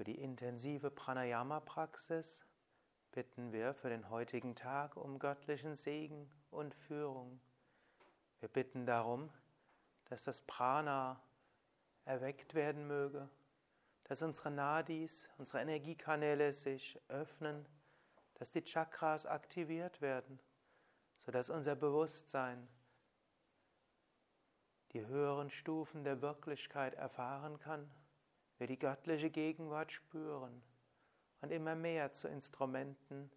Für die intensive Pranayama-Praxis bitten wir für den heutigen Tag um göttlichen Segen und Führung. Wir bitten darum, dass das Prana erweckt werden möge, dass unsere Nadis, unsere Energiekanäle sich öffnen, dass die Chakras aktiviert werden, sodass unser Bewusstsein die höheren Stufen der Wirklichkeit erfahren kann, wir die göttliche Gegenwart spüren und immer mehr zu Instrumenten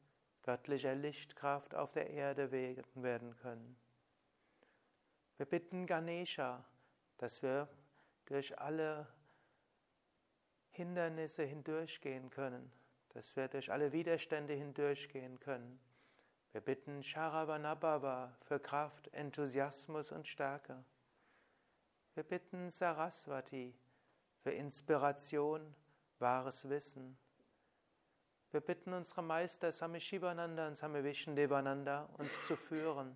göttlicher Lichtkraft auf der Erde werden können. Wir bitten Ganesha, dass wir durch alle Hindernisse hindurchgehen können, dass wir durch alle Widerstände hindurchgehen können. Wir bitten Sharavanabhava für Kraft, Enthusiasmus und Stärke. Wir bitten Saraswati für Inspiration, wahres Wissen. Wir bitten unsere Meister Sami Shivananda und Sami Vishnudevananda, uns zu führen.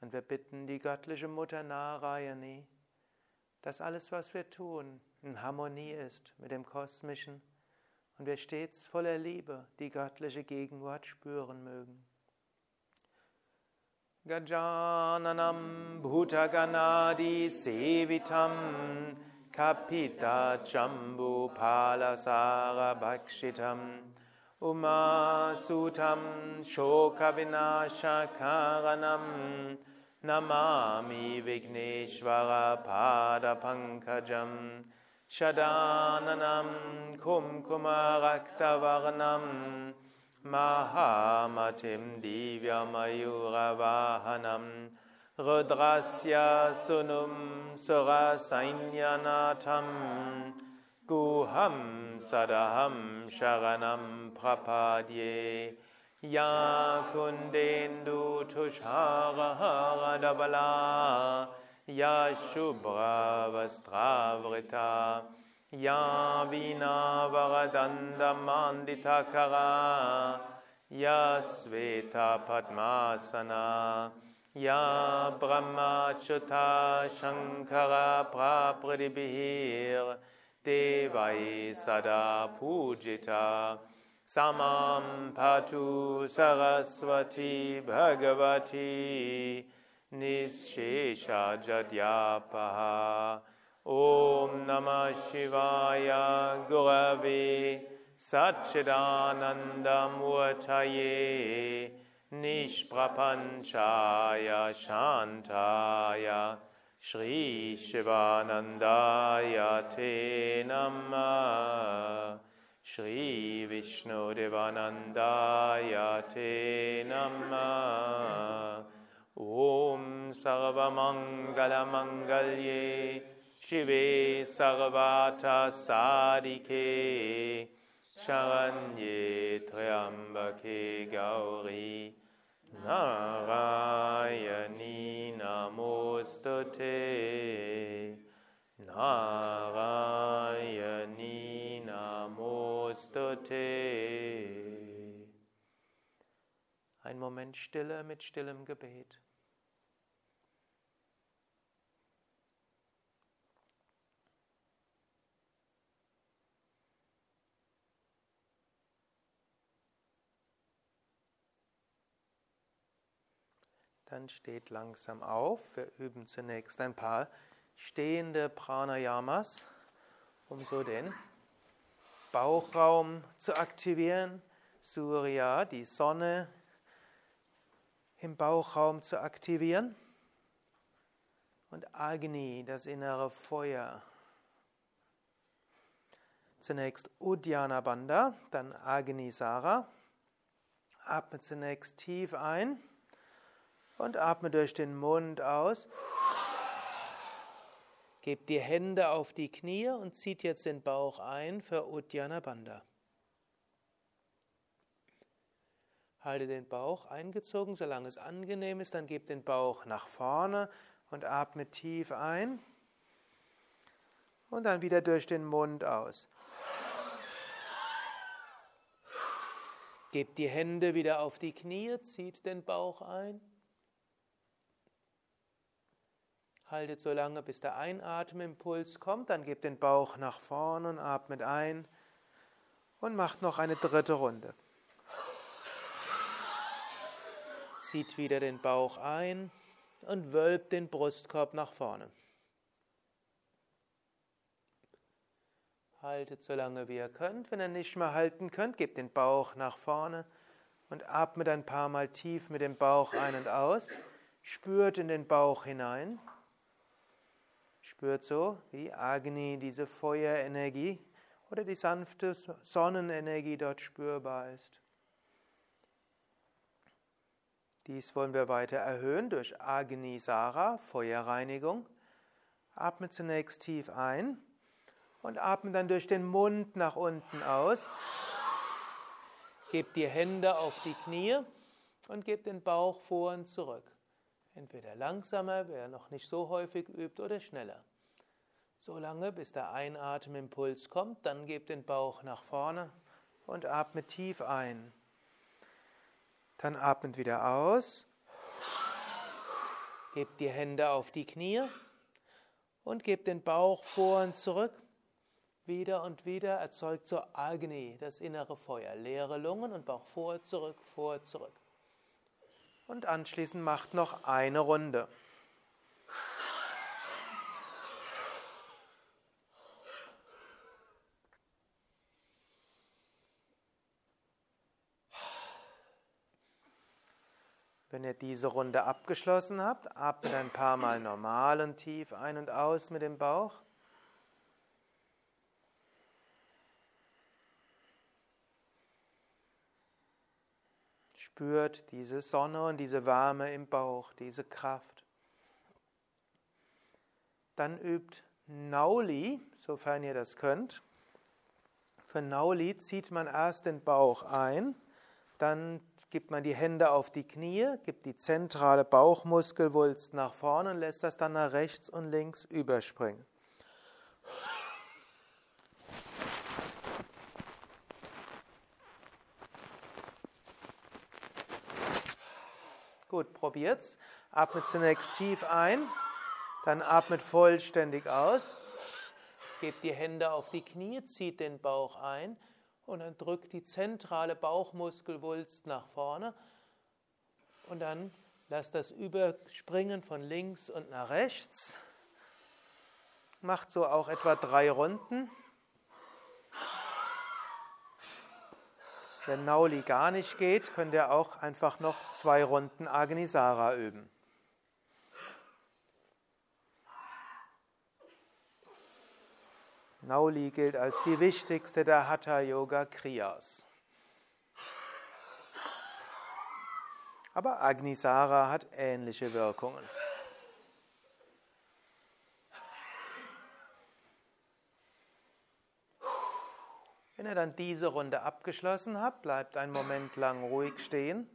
Und wir bitten die göttliche Mutter Narayani, dass alles, was wir tun, in Harmonie ist mit dem Kosmischen und wir stets voller Liebe die göttliche Gegenwart spüren mögen. Gajananam Bhutaganadi Sevitam Kapita Jambu Palasara Bhakshitam Umasutam Shokavinashakaranam Namami Vigneshvara Padapankajam Shadananam Kumkumaraktavarnam Mahamatim Divyamayoravahanam Rudrasya Sunum Surasainanatam Guham Sadaham Sharanam Prapadye Ya Kundendu Tushara Ya Shubra Vastravrita Ya Vina Ya Ya Brahmachata Shankara Prapradibhir Devai Sada Pujita Samam Patu Saraswati Bhagavati Nishesha Jadyapaha Nishprapanchaya Shantaya Shri Shivanandaya Te Namah Shri Vishnu Devanandaya Te Namah Om Sarvamangala Mangalye Shive Sarvata Sadike Sharanye Triambake Gauri Narayani Namostute Narayani Namostute Ein Moment Stille mit stillem Gebet. Dann steht langsam auf. Wir üben zunächst ein paar stehende Pranayamas, um so den Bauchraum zu aktivieren. Surya, die Sonne im Bauchraum zu aktivieren. Und Agni, das innere Feuer. Zunächst Uddiyana Bandha, dann Agni Sara. Atme zunächst tief ein und atme durch den Mund aus. Gebt die Hände auf die Knie und zieht jetzt den Bauch ein für Uddiyana Bandha. Halte den Bauch eingezogen, solange es angenehm ist. Dann gebt den Bauch nach vorne und atme tief ein. Und dann wieder durch den Mund aus. Gebt die Hände wieder auf die Knie, zieht den Bauch ein. Haltet so lange, bis der Einatmenimpuls kommt, dann gebt den Bauch nach vorne und atmet ein Und macht noch eine dritte Runde. Zieht wieder den Bauch ein und wölbt den Brustkorb nach vorne. Haltet so lange wie ihr könnt. Wenn ihr nicht mehr halten könnt, gebt den Bauch nach vorne und atmet ein paar Mal tief mit dem Bauch ein und aus. Spürt in den Bauch hinein. Spürt so, wie Agni, diese Feuerenergie oder die sanfte Sonnenenergie dort spürbar ist. Dies wollen wir weiter erhöhen durch Agni Sara, Feuerreinigung. Atme zunächst tief ein und atme dann durch den Mund nach unten aus. Gebt die Hände auf die Knie und gebt den Bauch vor und zurück. Entweder langsamer, wer noch nicht so häufig übt, oder schneller. So lange, bis der Einatemimpuls kommt, dann gebt den Bauch nach vorne und atmet tief ein. Dann atmet wieder aus. Gebt die Hände auf die Knie und gebt den Bauch vor und zurück. Wieder und wieder erzeugt so Agni, das innere Feuer. Leere Lungen und Bauch vor, zurück, vor, zurück. Und anschließend macht noch eine Runde. Wenn ihr diese Runde abgeschlossen habt, atmet ein paar Mal normal und tief ein und aus mit dem Bauch. Spürt diese Sonne und diese Wärme im Bauch, diese Kraft. Dann übt Nauli, sofern ihr das könnt. Für Nauli zieht man erst den Bauch ein, dann gibt man die Hände auf die Knie, gibt die zentrale Bauchmuskelwulst nach vorne und lässt das dann nach rechts und links überspringen. Gut, probiert's. Atmet zunächst tief ein, dann atmet vollständig aus. Gebt die Hände auf die Knie, zieht den Bauch ein und dann drückt die zentrale Bauchmuskelwulst nach vorne und dann lasst das Überspringen von links und nach rechts. Macht so auch etwa drei Runden. Wenn Nauli gar nicht geht, könnt ihr auch einfach noch zwei Runden Agnisara üben. Nauli gilt als die wichtigste der Hatha Yoga Kriyas. Aber Agnisara hat ähnliche Wirkungen. Wenn ihr dann diese Runde abgeschlossen habt, bleibt einen Moment lang ruhig stehen.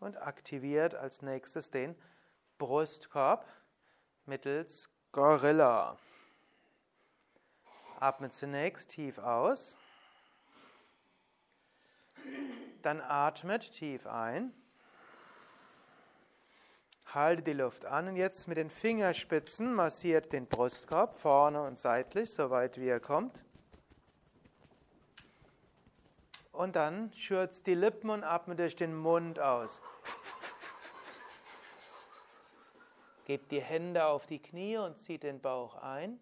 und aktiviert als nächstes den Brustkorb mittels Gorilla. Atmet zunächst tief aus. Dann atmet tief ein. Halte die Luft an und jetzt mit den Fingerspitzen massiert den Brustkorb vorne und seitlich, so weit wie er kommt. Und dann schürzt die Lippen und atmet durch den Mund aus. Gebt die Hände auf die Knie und zieht den Bauch ein.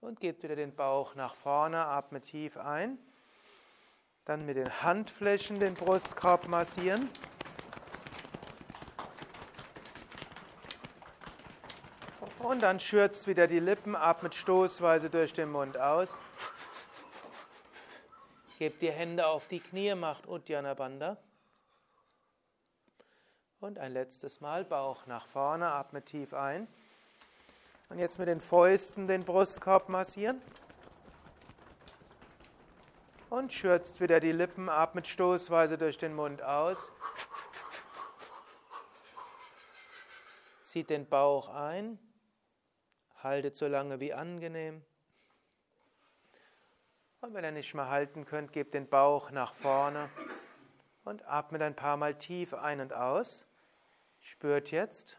Und gebt wieder den Bauch nach vorne, atmet tief ein. Dann mit den Handflächen den Brustkorb massieren. Und dann schürzt wieder die Lippen, atmet stoßweise durch den Mund aus. Gebt die Hände auf die Knie, macht Uddiyana Bandha. Und ein letztes Mal Bauch nach vorne, atme tief ein. Und jetzt mit den Fäusten den Brustkorb massieren. Und schürzt wieder die Lippen, atmet stoßweise durch den Mund aus. Zieht den Bauch ein. Haltet so lange wie angenehm. Und wenn ihr nicht mehr halten könnt, gebt den Bauch nach vorne Und atmet ein paar Mal tief ein und aus. Spürt jetzt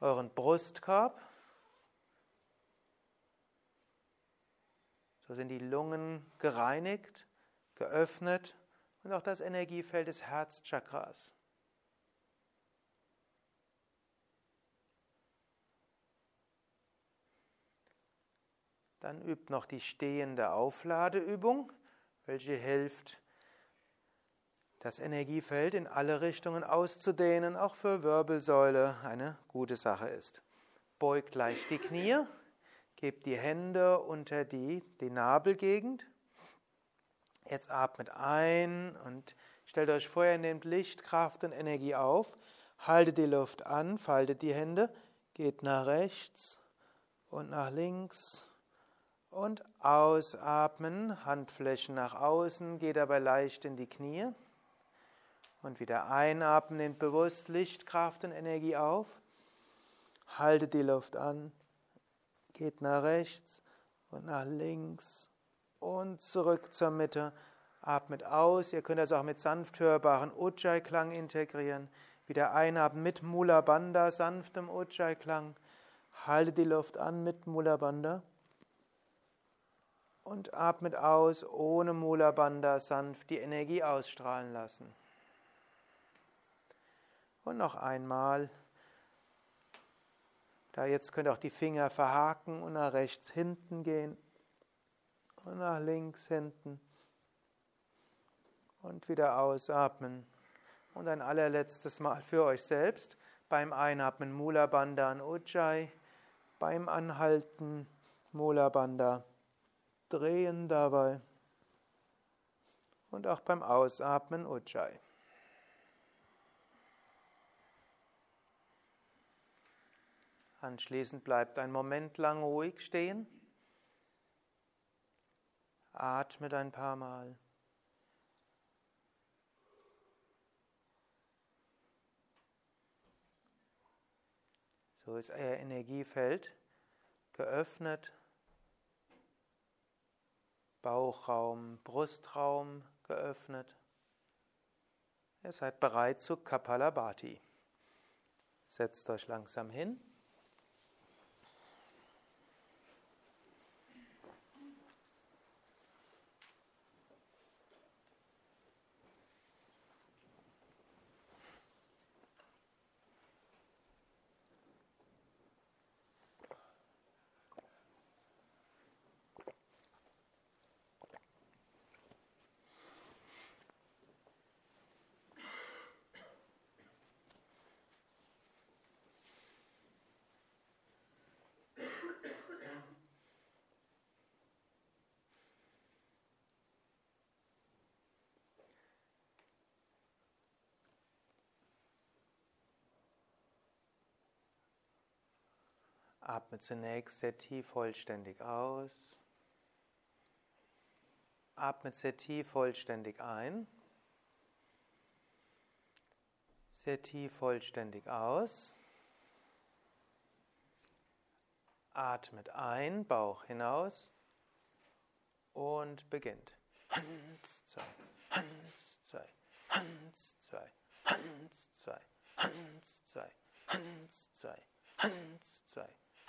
euren Brustkorb. So sind die Lungen gereinigt, geöffnet und auch das Energiefeld des Herzchakras. Dann übt noch die stehende Aufladeübung, welche hilft, das Energiefeld in alle Richtungen auszudehnen, auch für Wirbelsäule eine gute Sache ist. Beugt leicht die Knie, gebt die Hände unter die, die Nabelgegend. Jetzt atmet ein und stellt euch vor, ihr nehmt Licht, Kraft und Energie auf. Haltet die Luft an, faltet die Hände, geht nach rechts und nach links und ausatmen, Handflächen nach außen, geht dabei leicht in die Knie. Und wieder einatmen, nehmt bewusst Licht, Kraft und Energie auf. Haltet die Luft an, geht nach rechts und nach links und zurück zur Mitte. Atmet aus. Ihr könnt das auch mit sanft hörbaren Ujjayi-Klang integrieren. Wieder einatmen mit Mula Bandha, sanftem Ujjayi-Klang. Haltet die Luft an mit Mula Bandha und atmet aus, ohne Mula Bandha sanft die Energie ausstrahlen lassen. Und noch einmal. Da jetzt könnt ihr auch die Finger verhaken und nach rechts hinten gehen und nach links hinten und wieder ausatmen. Und ein allerletztes Mal für euch selbst beim Einatmen Mula Bandha und Ujjayi, beim Anhalten Mula Bandha drehen dabei und auch beim Ausatmen Ujjayi. Anschließend bleibt ein Moment lang ruhig stehen. Atmet ein paar Mal. So ist euer Energiefeld geöffnet Bauchraum, Brustraum geöffnet. Ihr seid bereit zu Kapalabhati. Setzt euch langsam hin. Atme zunächst sehr tief vollständig aus. Atme sehr tief vollständig ein. Sehr tief vollständig aus. Atmet ein, Bauch hinaus und beginnt. Hans, zwei, Hans, zwei, Hans, zwei, Hans, zwei, Hans, zwei, Hans, zwei, Hans, zwei.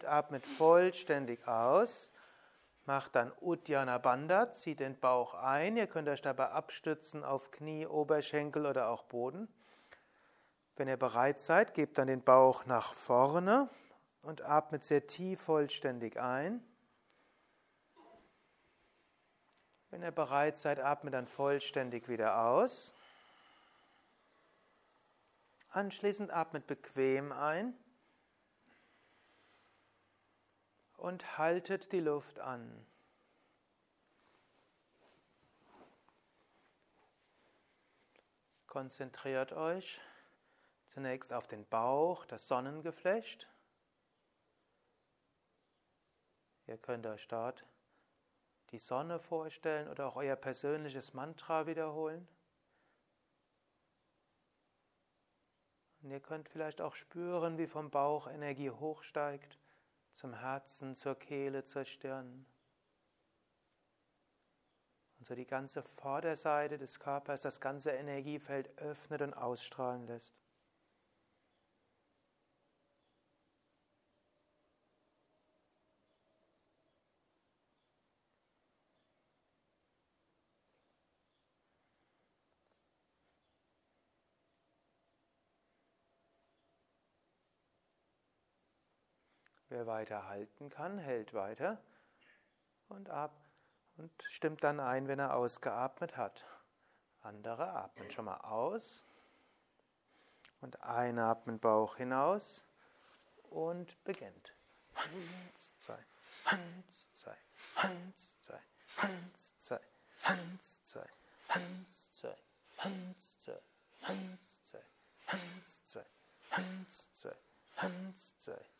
Und atmet vollständig aus. Macht dann Uddiyana Bandha, zieht den Bauch ein. Ihr könnt euch dabei abstützen auf Knie, Oberschenkel oder auch Boden. Wenn ihr bereit seid, gebt dann den Bauch nach vorne und atmet sehr tief vollständig ein. Wenn ihr bereit seid, atmet dann vollständig wieder aus. Anschließend atmet bequem ein und haltet die Luft an. Konzentriert euch zunächst auf den Bauch, das Sonnengeflecht. Ihr könnt euch dort die Sonne vorstellen oder auch euer persönliches Mantra wiederholen. Und ihr könnt vielleicht auch spüren, wie vom Bauch Energie hochsteigt zum Herzen, zur Kehle, zur Stirn. Und so die ganze Vorderseite des Körpers, das ganze Energiefeld öffnet und ausstrahlen lässt. Wer weiter halten kann, hält weiter und ab und stimmt dann ein, wenn er ausgeatmet hat. Andere atmen schon mal aus und einatmen Bauch hinaus und beginnt. Hans, zwei, Hans, zwei, Hans, zwei, Hans, zwei, Hans, zwei, Hans, zwei, Hans, zwei, Hans, zwei, Hans, zwei, Hans, zwei, Hans, zwei.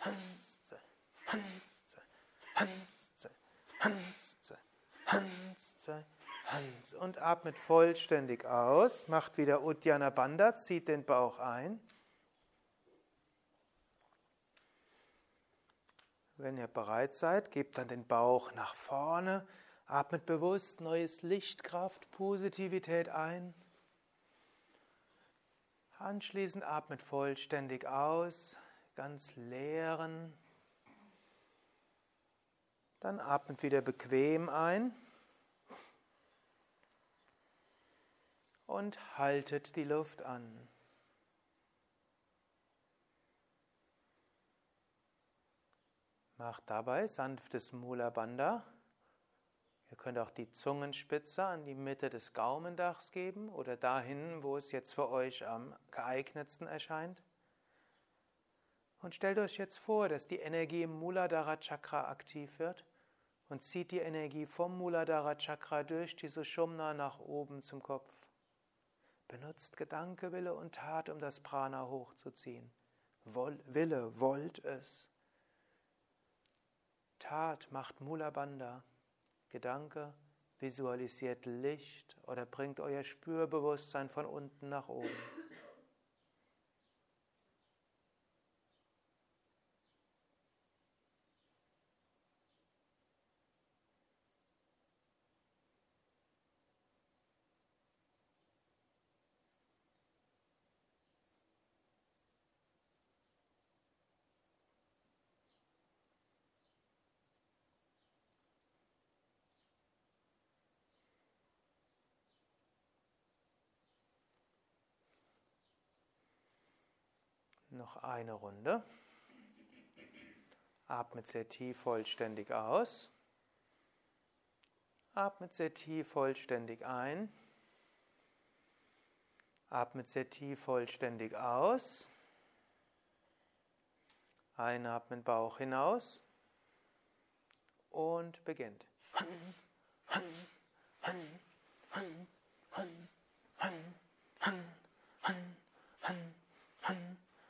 Hanste, Hanste, Hanste, Hanste, Hanste, Hans. Und atmet vollständig aus. Macht wieder Uddiyana Bandha, zieht den Bauch ein. Wenn ihr bereit seid, gebt dann den Bauch nach vorne. Atmet bewusst neues Licht, Kraft, Positivität ein. Anschließend atmet vollständig aus ganz leeren. Dann atmet wieder bequem ein und haltet die Luft an. Macht dabei sanftes Mula Bandha. Ihr könnt auch die Zungenspitze an die Mitte des Gaumendachs geben oder dahin, wo es jetzt für euch am geeignetsten erscheint. Und stellt euch jetzt vor, dass die Energie im Muladhara Chakra aktiv wird und zieht die Energie vom Muladhara Chakra durch diese Shumna nach oben zum Kopf. Benutzt Gedanke, Wille und Tat, um das Prana hochzuziehen. Wille wollt es. Tat macht Mula Bandha. Gedanke visualisiert Licht oder bringt euer Spürbewusstsein von unten nach oben. Noch eine Runde. Atmet sehr tief vollständig aus. Atmet sehr tief vollständig ein. Atmet sehr tief vollständig aus. Einatmen Bauch hinaus und beginnt.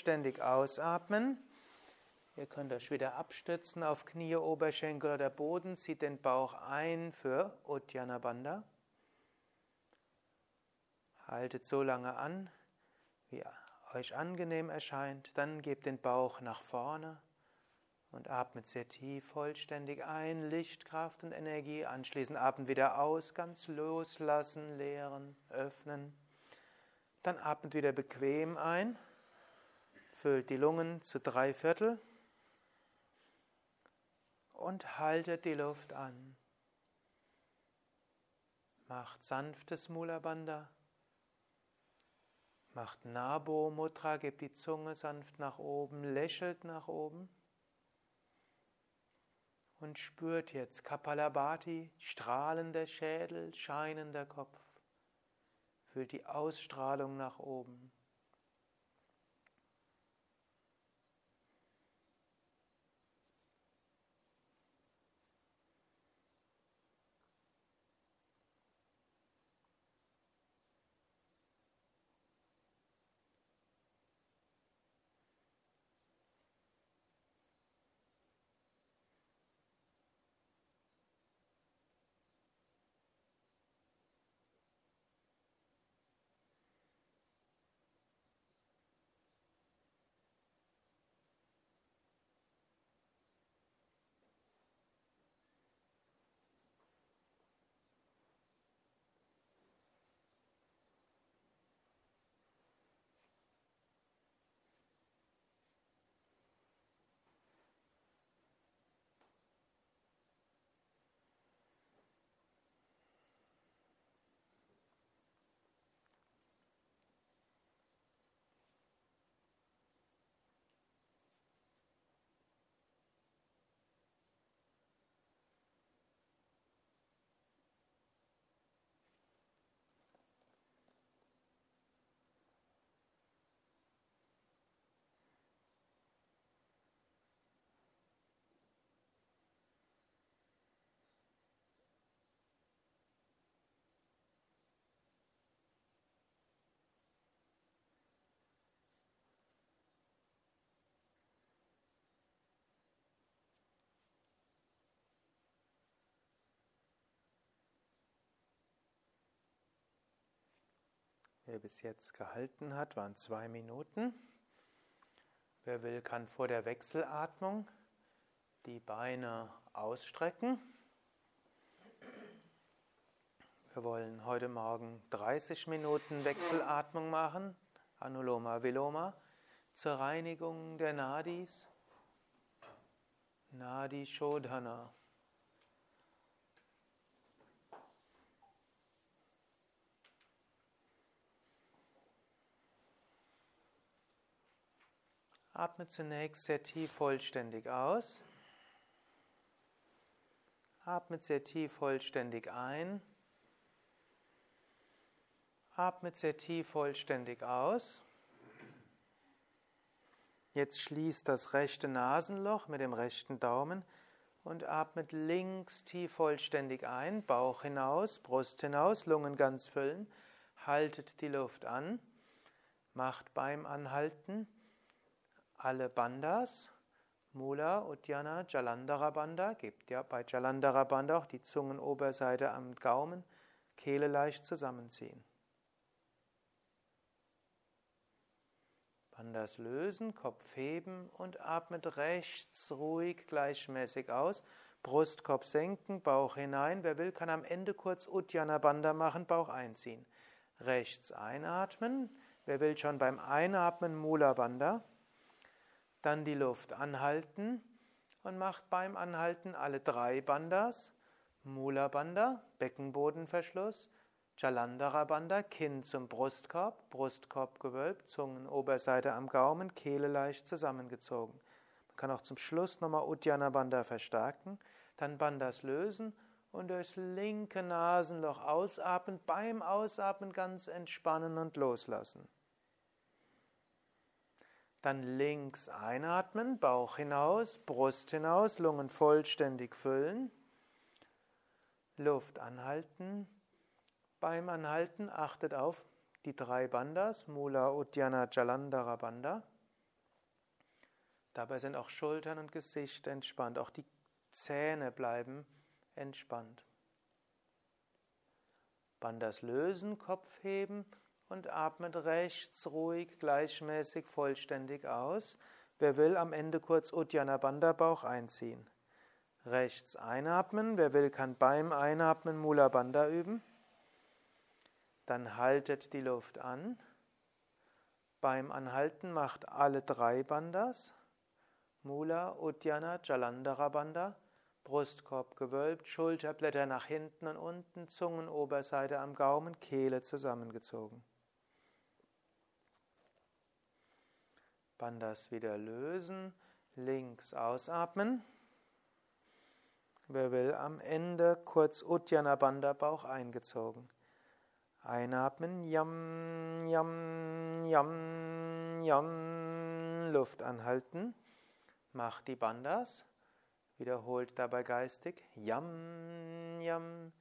vollständig ausatmen. Ihr könnt euch wieder abstützen auf Knie, Oberschenkel oder Boden. Zieht den Bauch ein für Uddiyana Bandha. Haltet so lange an, wie euch angenehm erscheint. Dann gebt den Bauch nach vorne und atmet sehr tief vollständig ein, Lichtkraft und Energie. Anschließend atmet wieder aus, ganz loslassen, leeren, öffnen. Dann atmet wieder bequem ein, füllt die Lungen zu drei Viertel und haltet die Luft an. Macht sanftes Mula Bandha. Macht Nabo Mudra, gebt die Zunge sanft nach oben, lächelt nach oben. Und spürt jetzt Kapalabhati, strahlender Schädel, scheinender Kopf. Fühlt die Ausstrahlung nach oben. Wer bis jetzt gehalten hat, waren zwei Minuten. Wer will, kann vor der Wechselatmung die Beine ausstrecken. Wir wollen heute Morgen 30 Minuten Wechselatmung machen, Anuloma Viloma, zur Reinigung der Nadis. Nadi Shodhana. Atme zunächst sehr tief vollständig aus. Atme sehr tief vollständig ein. Atme sehr tief vollständig aus. Jetzt schließt das rechte Nasenloch mit dem rechten Daumen und atmet links tief vollständig ein, Bauch hinaus, Brust hinaus, Lungen ganz füllen. Haltet die Luft an. Macht beim Anhalten alle Bandas, Mula, Uddiyana, Jalandhara Banda, gibt ja bei Jalandhara Banda auch die Zungenoberseite am Gaumen, Kehle leicht zusammenziehen. Bandas lösen, Kopf heben und atmet rechts ruhig gleichmäßig aus. Brustkopf senken, Bauch hinein. Wer will, kann am Ende kurz Uddiyana Banda machen, Bauch einziehen. Rechts einatmen. Wer will schon beim Einatmen Mula Banda. Dann die Luft anhalten und macht beim Anhalten alle drei Bandas. Mula Bandha, Beckenbodenverschluss, Jalandhara Bandha, Kinn zum Brustkorb, Brustkorb gewölbt, Zungenoberseite am Gaumen, Kehle leicht zusammengezogen. Man kann auch zum Schluss nochmal Uddiyana Bandha verstärken, dann Bandhas lösen und durchs linke Nasenloch ausatmen, beim Ausatmen ganz entspannen und loslassen. Dann links einatmen, Bauch hinaus, Brust hinaus, Lungen vollständig füllen. Luft anhalten. Beim Anhalten achtet auf die drei Bandas, Mula, Uddiyana, Jalandhara Banda. Dabei sind auch Schultern und Gesicht entspannt, auch die Zähne bleiben entspannt. Bandas lösen, Kopf heben und atmet rechts ruhig, gleichmäßig, vollständig aus. Wer will, am Ende kurz Uddiyana Bandha Bauch einziehen. Rechts einatmen. Wer will, kann beim Einatmen Mula Bandha üben. Dann haltet die Luft an. Beim Anhalten macht alle drei Bandas. Mula, Uddiyana, Jalandhara Bandha. Brustkorb gewölbt, Schulterblätter nach hinten und unten, Zungenoberseite am Gaumen, Kehle zusammengezogen. Bandas wieder lösen, links ausatmen. Wer will, am Ende kurz Uddiyana Bandha Bauch eingezogen. Einatmen, yam, yam, yam, yam, Luft anhalten. Macht die Bandas. Wiederholt dabei geistig Yam, Yam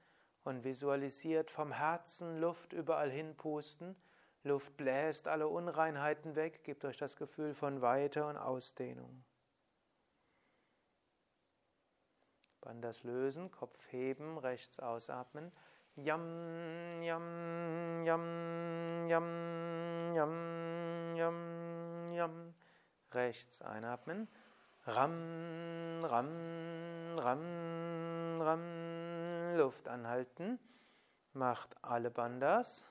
und visualisiert vom Herzen Luft überall hinpusten. Luft bläst alle Unreinheiten weg, gebt euch das Gefühl von Weite und Ausdehnung. Bandas lösen, Kopf heben, rechts ausatmen. Yam, yam, yam, yam, yam, yam, yam. Rechts einatmen. Ram, Ram, Ram, Ram. Luft anhalten. Macht alle Bandas.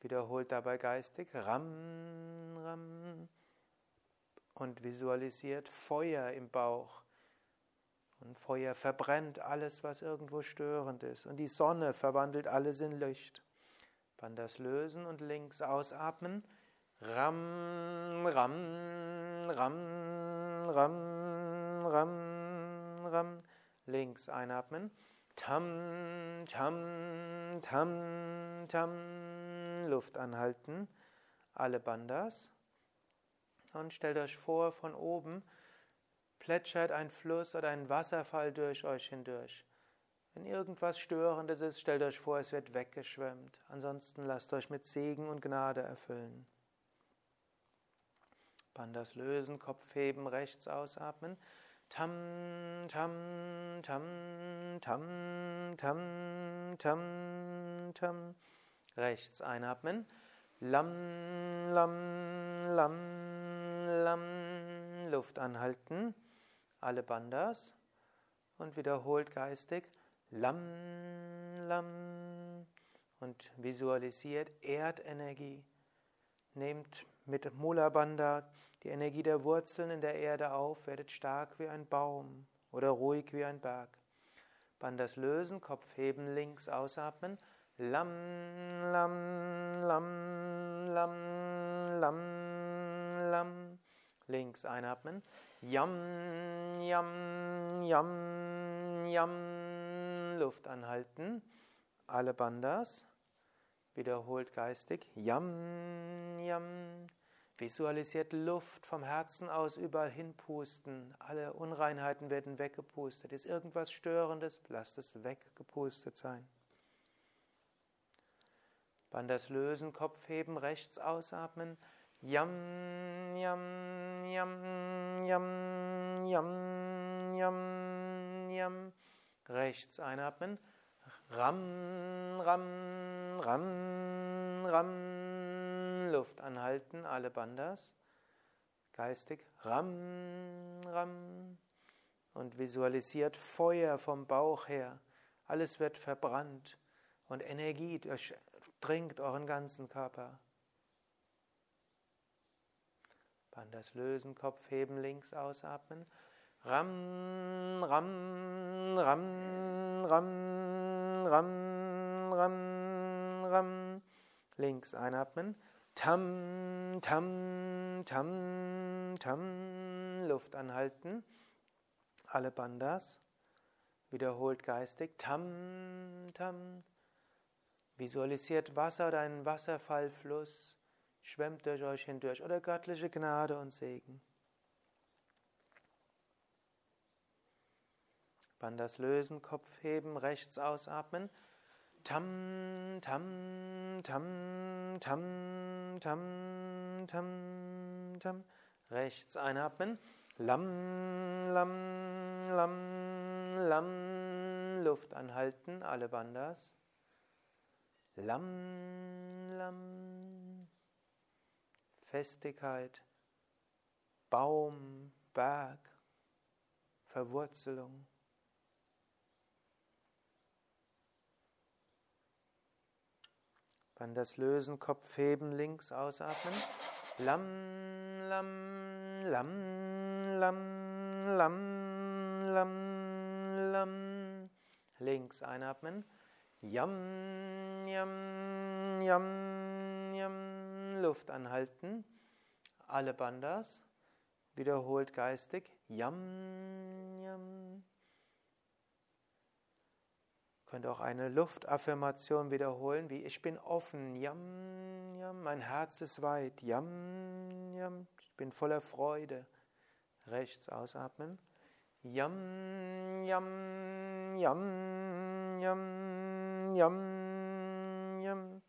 Wiederholt dabei geistig Ram, Ram. Und visualisiert Feuer im Bauch. Und Feuer verbrennt alles, was irgendwo störend ist. Und die Sonne verwandelt alles in Licht. Bandas lösen und links ausatmen. Ram, Ram, Ram, Ram, Ram, Ram. Links einatmen. Tam, tam, tam, tam. Luft anhalten. Alle Bandas. Und stellt euch vor, von oben plätschert ein Fluss oder ein Wasserfall durch euch hindurch. Wenn irgendwas Störendes ist, stellt euch vor, es wird weggeschwemmt. Ansonsten lasst euch mit Segen und Gnade erfüllen. Bandas lösen, Kopf heben, rechts ausatmen. Tam, tam, tam, tam, tam, tam, tam. Rechts einatmen. Lam, lam, lam, lam. Luft anhalten. Alle Bandas. Und wiederholt geistig. Lam, lam. Und visualisiert Erdenergie. Nehmt mit Mula Bandha die Energie der Wurzeln in der Erde auf, werdet stark wie ein Baum oder ruhig wie ein Berg. Bandas lösen, Kopf heben, links ausatmen. Lam, lam, lam, lam, lam, lam. Links einatmen. Yam, yam, yam, yam. Luft anhalten. Alle Bandas. Wiederholt geistig. Yam, yam. Visualisiert Luft vom Herzen aus überall hinpusten. Alle Unreinheiten werden weggepustet. Ist irgendwas Störendes, lasst es weggepustet sein. Bandas lösen, Kopf heben, rechts ausatmen. Yam, yam, yam, yam, yam, yam, yam. Rechts einatmen. Ram, ram, ram, ram. Luft anhalten, alle Bandas. Geistig. Ram, ram. Und visualisiert Feuer vom Bauch her. Alles wird verbrannt. Und Energie durchdringt euren ganzen Körper. Bandas lösen, Kopf heben, links ausatmen. Ram, Ram, Ram, Ram, Ram, Ram, Ram. Links einatmen. Tam, Tam, Tam, Tam. Luft anhalten. Alle Bandas. Wiederholt geistig. Tam, Tam. Visualisiert Wasser oder einen Wasserfallfluss. Schwemmt durch euch hindurch oder göttliche Gnade und Segen. Bandas lösen, Kopf heben, rechts ausatmen. Tam, tam, tam, tam, tam, tam, tam. Rechts einatmen. Lam, lam, lam, lam. Luft anhalten, alle Bandas. Lam, lam. Festigkeit. Baum, Berg. Verwurzelung. Dann das Lösen, Kopf heben, links ausatmen. Lam, lam, lam, lam, lam, lam, lam. Links einatmen. Yam, yam, yam, yam. Luft anhalten. Alle Bandas. Wiederholt geistig. Yam, yam. Könnt auch eine Luftaffirmation wiederholen, wie ich bin offen, yam, yam, mein Herz ist weit, yam, yam, ich bin voller Freude. Rechts ausatmen. Yam, yam, yam, yam, yam, yam.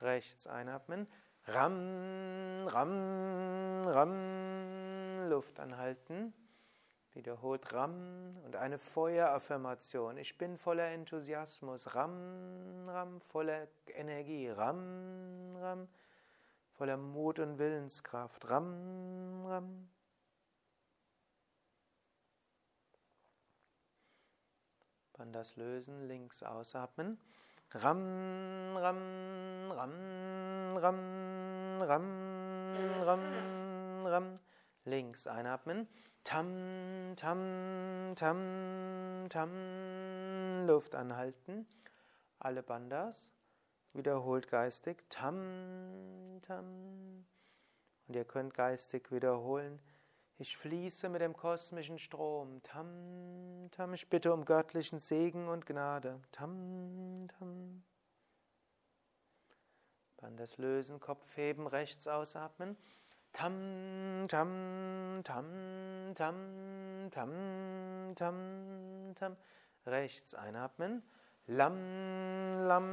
Rechts einatmen. Ram, ram, ram. Luft anhalten. Wiederholt Ram und eine Feueraffirmation. Ich bin voller Enthusiasmus. Ram, Ram, voller Energie. Ram, Ram, voller Mut und Willenskraft. Ram, Ram. Das Lösen, links ausatmen. Ram, Ram, Ram, Ram, Ram, Ram, Ram. Links einatmen. Tam, tam, tam, tam. Luft anhalten. Alle Bandas. Wiederholt geistig. Tam, tam. Und ihr könnt geistig wiederholen. Ich fließe mit dem kosmischen Strom. Tam, tam. Ich bitte um göttlichen Segen und Gnade. Tam, tam. Bandas lösen, Kopf heben, rechts ausatmen. Tam, tam, tam, tam, tam, tam, tam. Rechts einatmen. Lam, lam,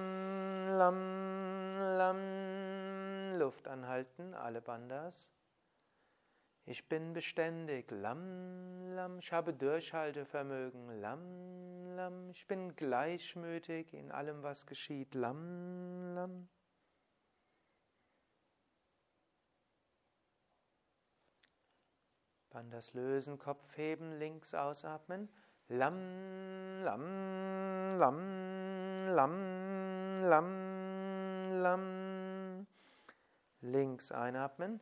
lam, lam. Luft anhalten, alle Bandas. Ich bin beständig. Lam, lam. Ich habe Durchhaltevermögen. Lam, lam. Ich bin gleichmütig in allem, was geschieht. Lam, lam. Dann das Lösen, Kopf heben, links ausatmen. Lam, lam, lam, lam, lam, lam. Links einatmen.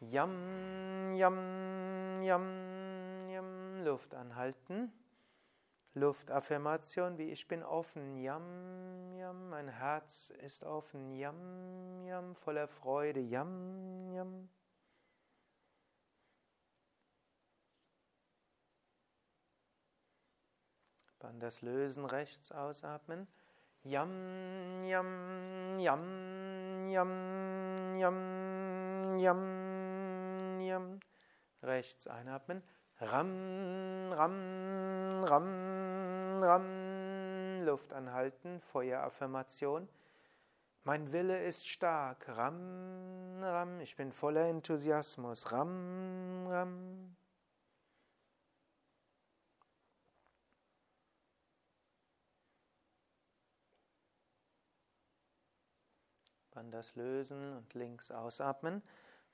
Yam, yam, yam, yam. Luft anhalten. Luftaffirmation wie ich bin offen. Yam, yam. Mein Herz ist offen. Yam, yam. Voller Freude. Yam, yam. Dann das Lösen rechts ausatmen. Yam, yam, yam, yam, yam, yam, yam. Rechts einatmen. Ram, ram, ram, ram. Luft anhalten. Feueraffirmation. Mein Wille ist stark. Ram, ram. Ich bin voller Enthusiasmus. Ram, ram. Das lösen und links ausatmen.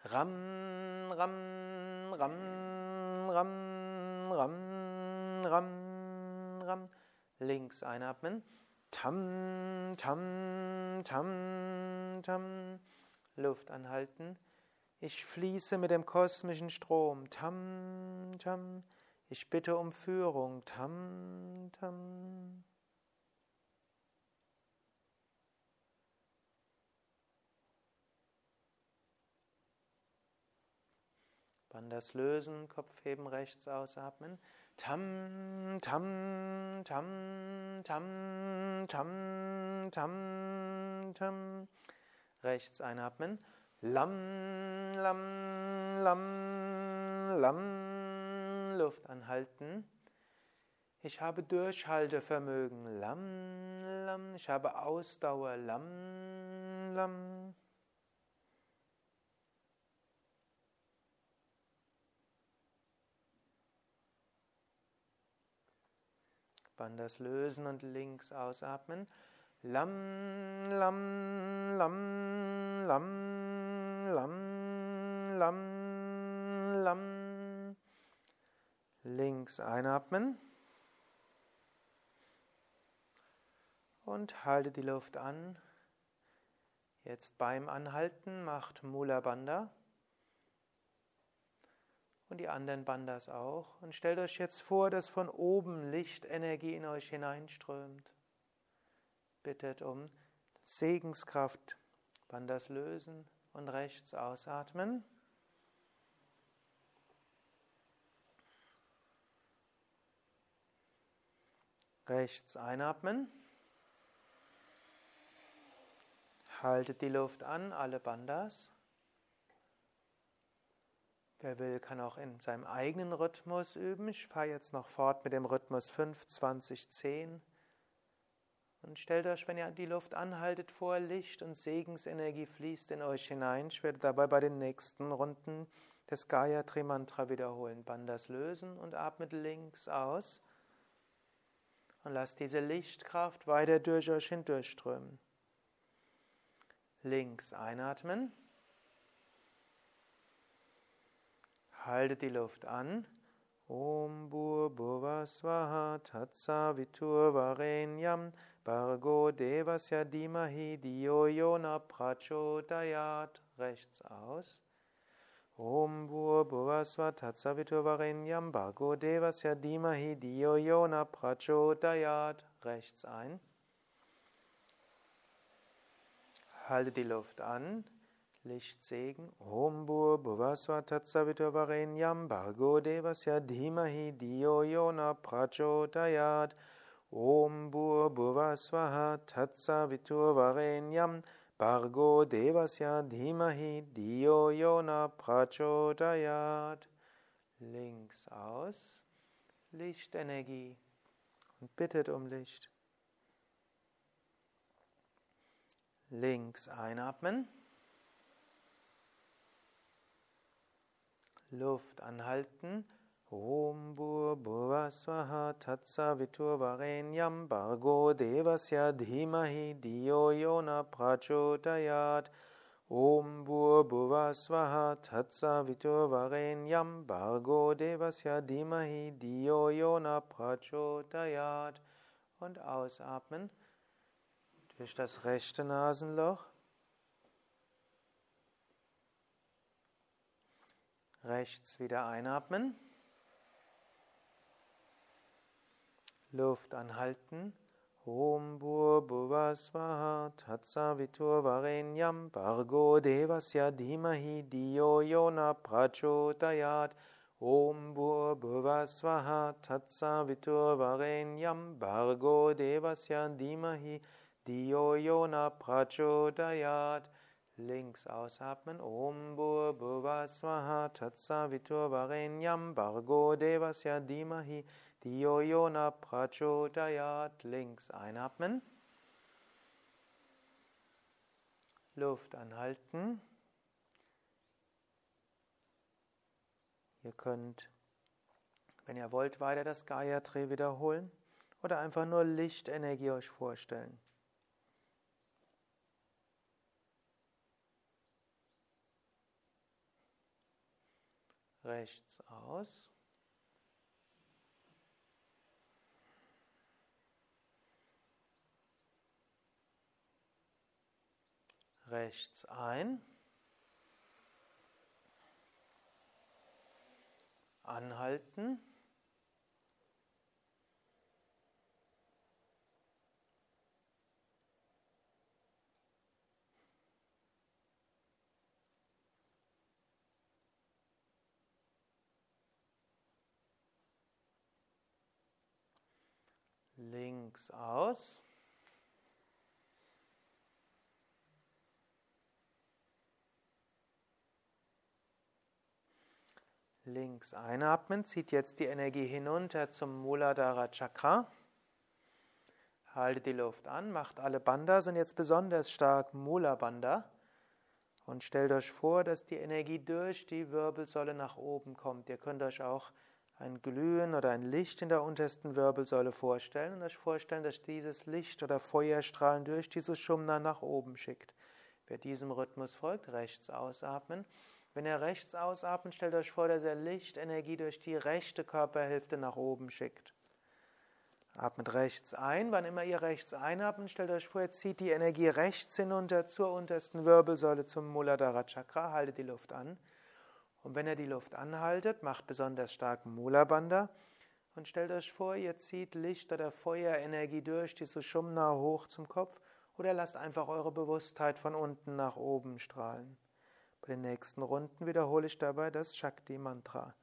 Ram, ram, ram, ram, ram, ram, ram. Links einatmen. Tam, tam, tam, tam. Luft anhalten. Ich fließe mit dem kosmischen Strom. Tam, tam. Ich bitte um Führung. Tam, tam. Das lösen, Kopf heben, rechts ausatmen. Tam, tam, tam, tam, tam, tam, tam. Rechts einatmen. Lam, lam, lam, lam. Luft anhalten. Ich habe Durchhaltevermögen. Lam, lam. Ich habe Ausdauer. Lam, lam. Banders lösen und links ausatmen. Lam, lam, lam, lam, lam, lam, lam. Links einatmen. Und halte die Luft an. Jetzt beim Anhalten macht Mula Bandha und die anderen Bandas auch. Und stellt euch jetzt vor, dass von oben Lichtenergie in euch hineinströmt. Bittet um Segenskraft. Bandas lösen und rechts ausatmen. Rechts einatmen. Haltet die Luft an, alle Bandas. Wer will, kann auch in seinem eigenen Rhythmus üben. Ich fahre jetzt noch fort mit dem Rhythmus 5, 20, 10. Und stellt euch, wenn ihr die Luft anhaltet, vor, Licht und Segensenergie fließt in euch hinein. Ich werde dabei bei den nächsten Runden des Gayatri Mantra wiederholen. Bandas lösen und atmet links aus. Und lasst diese Lichtkraft weiter durch euch hindurchströmen. Links einatmen. Haltet die Luft an. Om Bur Bhuvasvaha Tatsavitur Varenyam Bargo Devasya Dimahi Diyo Yona Prachodayat. Rechts aus. Om Bur Bhuvasva Tatsavitur Varenyam Bargo Devasya Dimahi Diyo Yona Prachodayat. Rechts ein. Haltet die Luft an. Lichtsegen. Om Bur Bhuvasva Tatsaviturvarenyam Bhargo Devasya Dhimahi Diyo Yona Prachodayat. Om Bur Bhuvasvaha Tatsaviturvarenyam Bhargo Devasya Dhimahi Diyo Yona Prachodayat. Links aus. Lichtenergie. Und bittet um Licht. Links einatmen. Luft anhalten. Om Bur Bhuvasvaha Tatsavitur Varenyam Bargo Devasya Dhimahi Diyo Yona Prachodayat Om Bur Bhuvasvaha Tatsavitur Varenyam Bargo Devasya Dhimahi Diyo Yona Prachodayat und ausatmen durch das rechte Nasenloch. Rechts wieder einatmen. Luft anhalten. Om Bur Bhuvasvaha Tatsavitur Varenyam Bargo Devasya Dhimahi Diyo Yona Prachodayat Om Bur Bhuvasvaha Tatsavitur Varenyam Bargo Devasya Dhimahi Diyo Yona Prachodayat Links ausatmen. Om Bur Bhuva Swaha Tatsa Vitur Varenyam Bargo Devasya Dimahi Diyo Yona Prachodayat. Links einatmen. Luft anhalten. Ihr könnt, wenn ihr wollt, weiter das Gayatri wiederholen oder einfach nur Lichtenergie euch vorstellen. Rechts aus. Rechts ein. Anhalten. Links aus. Links einatmen, zieht jetzt die Energie hinunter zum Muladhara Chakra. Haltet die Luft an, macht alle Bandha, sind jetzt besonders stark Mula Bandha. Und stellt euch vor, dass die Energie durch die Wirbelsäule nach oben kommt. Ihr könnt euch auch ein Glühen oder ein Licht in der untersten Wirbelsäule vorstellen und euch vorstellen, dass dieses Licht oder Feuerstrahlen durch diese Schumna nach oben schickt. Wer diesem Rhythmus folgt, rechts ausatmen. Wenn ihr rechts ausatmet, stellt euch vor, dass er Lichtenergie durch die rechte Körperhälfte nach oben schickt. Atmet rechts ein. Wann immer ihr rechts einatmet, stellt euch vor, ihr zieht die Energie rechts hinunter zur untersten Wirbelsäule zum Muladhara Chakra. Haltet die Luft an. Und wenn ihr die Luft anhaltet, macht besonders stark Mula Bandha und stellt euch vor, ihr zieht Licht oder Feuerenergie durch die Sushumna hoch zum Kopf oder lasst einfach eure Bewusstheit von unten nach oben strahlen. Bei den nächsten Runden wiederhole ich dabei das Shakti-Mantra.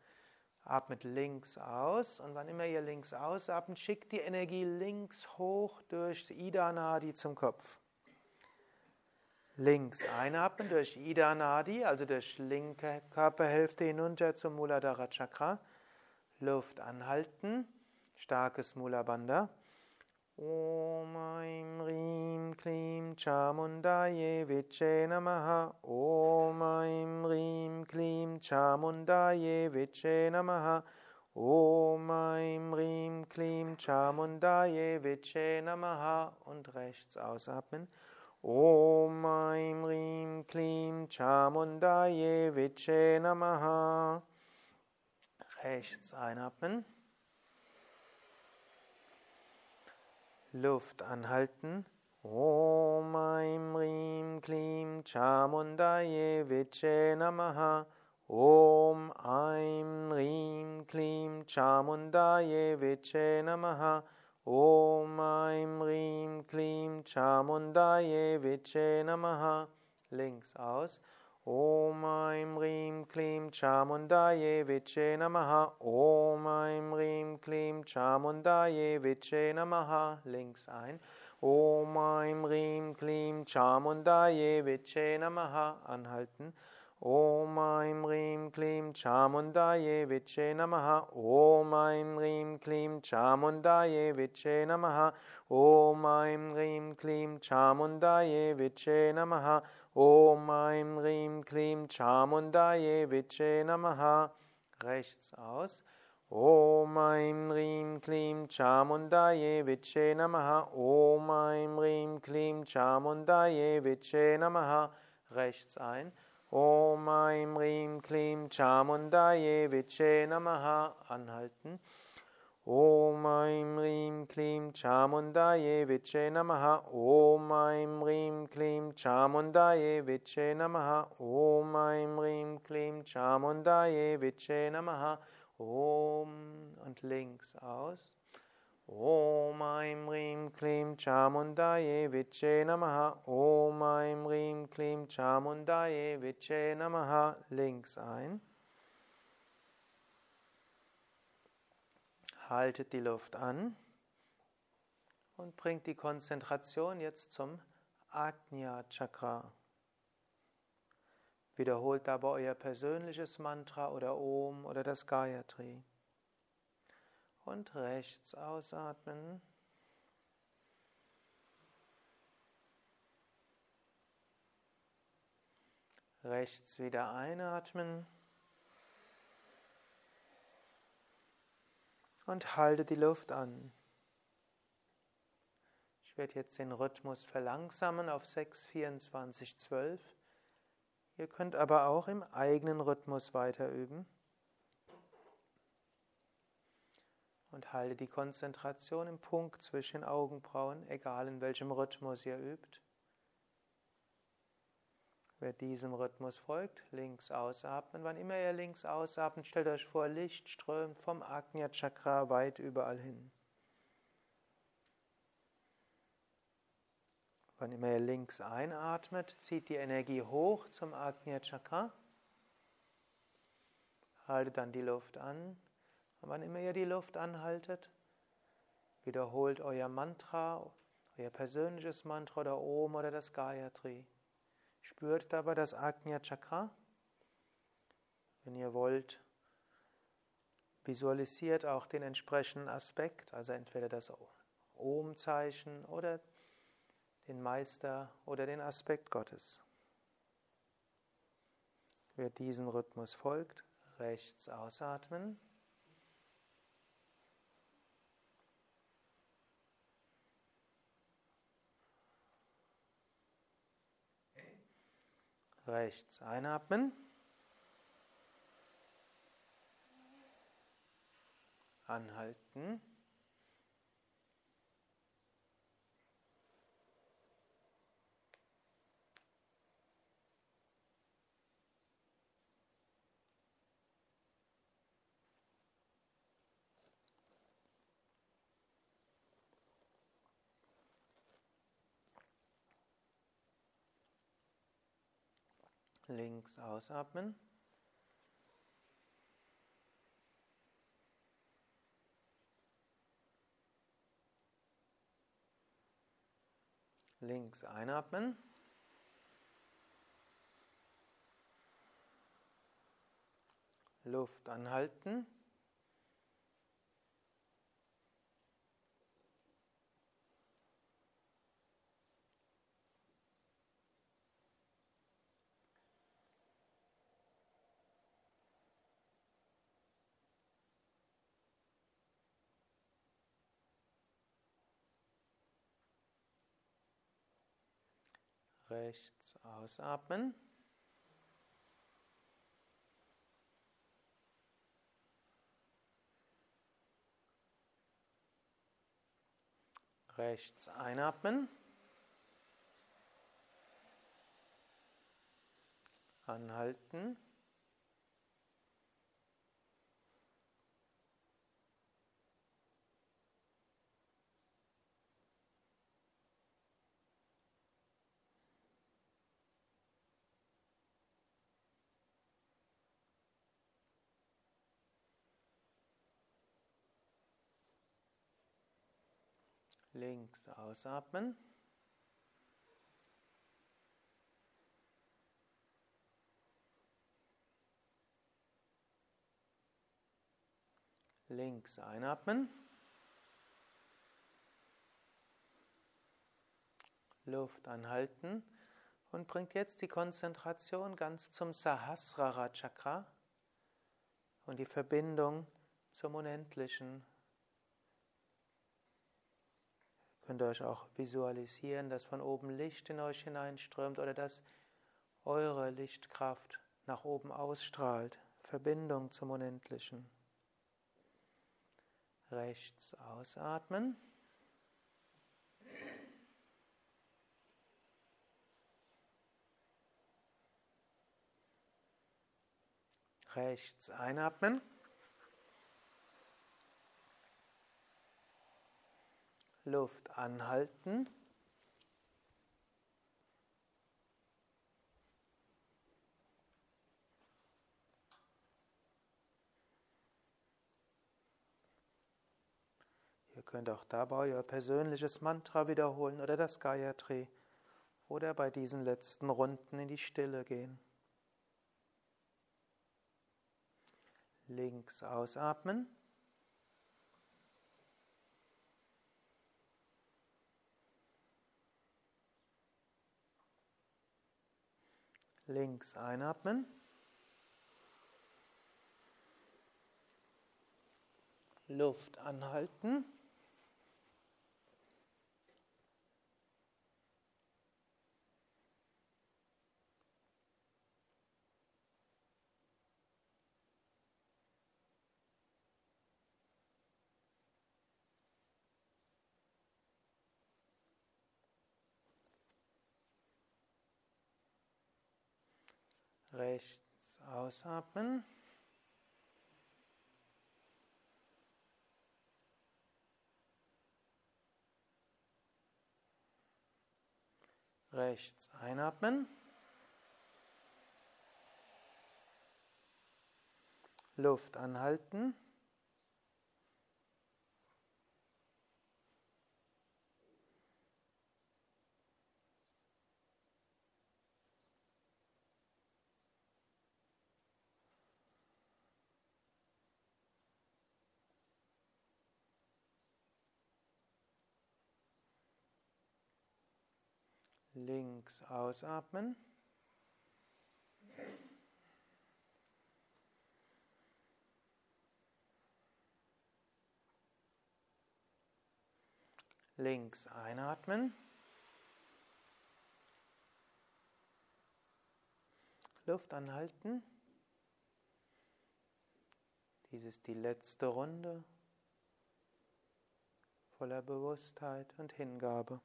Atmet links aus und wann immer ihr links ausatmet, schickt die Energie links hoch durch Ida Nadi zum Kopf. Links einatmen durch Ida Nadi, also durch linke Körperhälfte hinunter zum Muladhara Chakra. Luft anhalten, starkes Mula Bandha. Om Aim Rim Klim Chamundaye Viche Namaha Om Aim Rim Klim Chamundaye Viche Namaha Om Aim Rim Klim Chamundaye Viche Namaha und rechts ausatmen. Om Aim Rim Klim Chamundaye Viche Namaha Rechts einatmen. Luft anhalten. Om Aim Rim Klim Chamundaye Viche Namaha Om Aim Rim Klim Chamundaye Viche Namaha Om Aim Rim Klim Chamundaye Viche Namaha. Links aus. Om Aim Rim Klim Chamundaye Viche Namaha. Om Aim Rim Klim Chamundaye Viche Namaha. Links ein. Om Aim Rim Klim Chamundaye Viche Namaha. Anhalten Om Aim Rim Klim Chamundaye Viche Namaha Om Aim Rim Klim Chamundaye Viche Namaha Om Aim Rim Klim Chamundaye Viche Namaha Om Aim Rim Klim Chamundaye Viche Namaha. Rechts aus. Om Aim Rim Klim Chamundaye Viche Namaha. Om Aim Rim Klim Chamundaye Viche Namaha. Rechts ein. Om Aim Rim Klim Chamundaye Viche Namaha. Anhalten. Om Aim Rim Klim Chamundaye Viche Namaha Om Aim Rim Klim Chamundaye Viche Namaha Om Aim Rim Klim Chamundaye Viche Namaha Om und links aus Om Aim Rim Klim Chamundaye Viche Namaha Om Aim Rim Klim Chamundaye Viche Namaha links ein Haltet die Luft an und bringt die Konzentration jetzt zum Ajna Chakra. Wiederholt dabei euer persönliches Mantra oder Om oder das Gayatri. Und rechts ausatmen. Rechts wieder einatmen. und halte die Luft an. Ich werde jetzt den Rhythmus verlangsamen auf 6, 24, 12. Ihr könnt aber auch im eigenen Rhythmus weiter üben. Und halte die Konzentration im Punkt zwischen Augenbrauen, egal in welchem Rhythmus ihr übt. Wer diesem Rhythmus folgt, links ausatmen. Wann immer ihr links ausatmet, stellt euch vor, Licht strömt vom Agnya Chakra weit überall hin. Wann immer ihr links einatmet, zieht die Energie hoch zum Agnya Chakra. Haltet dann die Luft an. Und wann immer ihr die Luft anhaltet, wiederholt euer Mantra, euer persönliches Mantra oder Om oder das Gayatri. Spürt dabei das Agnya Chakra. Wenn ihr wollt, visualisiert auch den entsprechenden Aspekt, also entweder das Om-Zeichen oder den Meister oder den Aspekt Gottes. Wer diesem Rhythmus folgt, rechts ausatmen. Rechts einatmen. Anhalten. Links ausatmen. Links einatmen. Luft anhalten. Rechts ausatmen. Rechts einatmen. Anhalten. Links ausatmen. Links einatmen. Luft anhalten und bringt jetzt die Konzentration ganz zum Sahasrara Chakra und die Verbindung zum Unendlichen Könnt ihr euch auch visualisieren, dass von oben Licht in euch hineinströmt oder dass eure Lichtkraft nach oben ausstrahlt. Verbindung zum Unendlichen. Rechts ausatmen. Rechts einatmen. Luft anhalten. Ihr könnt auch dabei euer persönliches Mantra wiederholen oder das Gayatri oder bei diesen letzten Runden in die Stille gehen. Links ausatmen. Links einatmen. Luft anhalten. Rechts ausatmen. Rechts einatmen. Luft anhalten. Links ausatmen. Links einatmen. Luft anhalten. Dies ist die letzte Runde voller Bewusstheit und Hingabe.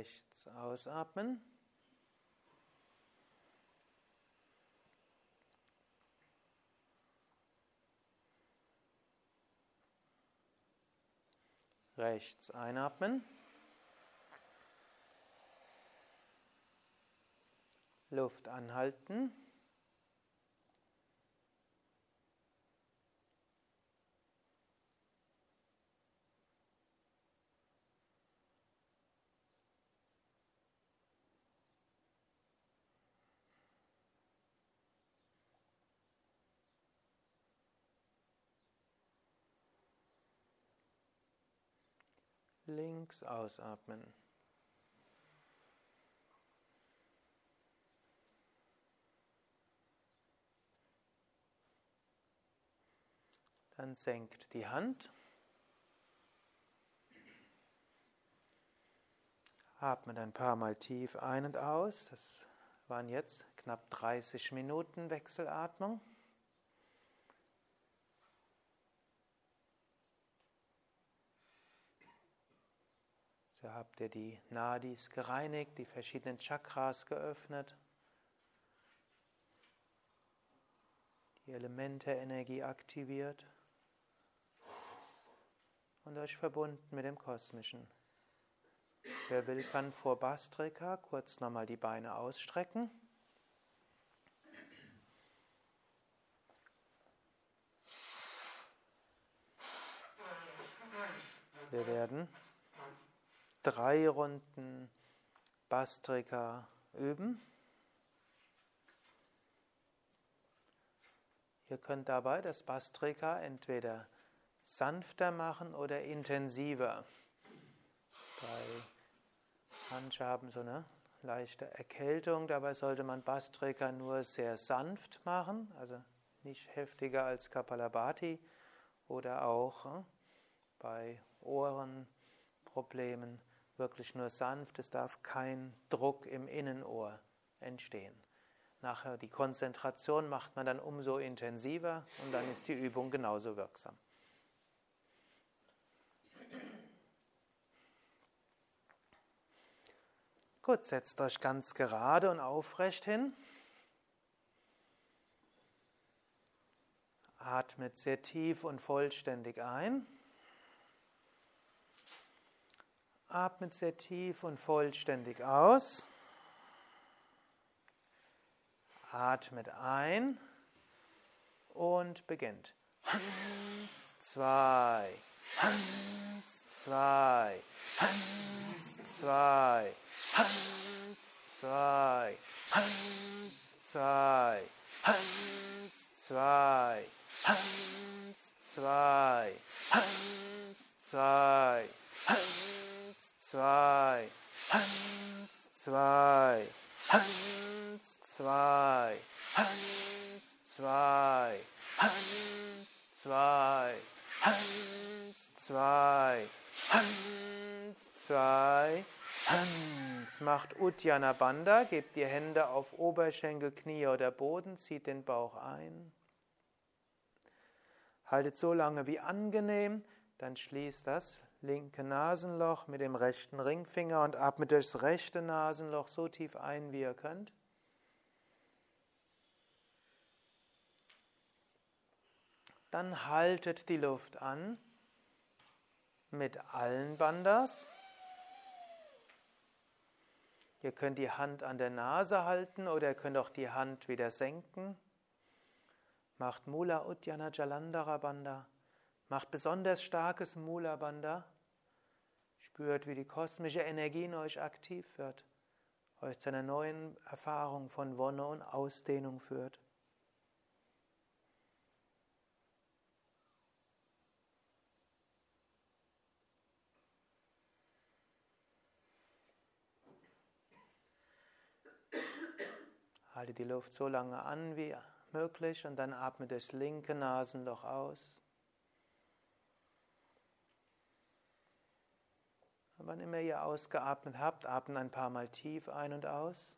Rechts ausatmen. Rechts einatmen. Luft anhalten. Links ausatmen. Dann senkt die Hand. Atmet ein paar Mal tief ein und aus. Das waren jetzt knapp 30 Minuten Wechselatmung. So habt ihr die Nadis gereinigt, die verschiedenen Chakras geöffnet, die Elemente-Energie aktiviert und euch verbunden mit dem Kosmischen. Wer will, kann vor Bastrika kurz nochmal die Beine ausstrecken. Wir werden drei Runden Bastrika üben. Ihr könnt dabei das Bastrika entweder sanfter machen oder intensiver. Bei manche haben so eine leichte Erkältung, dabei sollte man Bastrika nur sehr sanft machen, also nicht heftiger als Kapalabhati oder auch hm, bei Ohrenproblemen wirklich nur sanft, es darf kein Druck im Innenohr entstehen. Nachher die Konzentration macht man dann umso intensiver und dann ist die Übung genauso wirksam. Gut, setzt euch ganz gerade und aufrecht hin. Atmet sehr tief und vollständig ein. Atmet sehr tief und vollständig aus. Atmet ein und beginnt. Eins, zwei, eins, zwei, eins, zwei, eins, zwei, eins, zwei, eins, zwei, eins, zwei, eins, zwei, eins, zwei, eins, zwei, eins, zwei, eins, zwei, eins, zwei, eins, zwei, eins, zwei, eins. Macht Uddiyana Bandha, gebt die Hände auf Oberschenkel, Knie oder Boden, zieht den Bauch ein. Haltet so lange wie angenehm, dann schließt das linke Nasenloch mit dem rechten Ringfinger und atmet durchs rechte Nasenloch so tief ein, wie ihr könnt. Dann haltet die Luft an mit allen Bandas. Ihr könnt die Hand an der Nase halten oder ihr könnt auch die Hand wieder senken. Macht Mula Uddiyana Jalandhara Banda. Macht besonders starkes Mula Bandha. Spürt, wie die kosmische Energie in euch aktiv wird. euch zu einer neuen Erfahrung von Wonne und Ausdehnung führt. Halte die Luft so lange an wie möglich und dann atme das linke Nasenloch aus. Wann immer ihr ausgeatmet habt, atmet ein paar Mal tief ein und aus.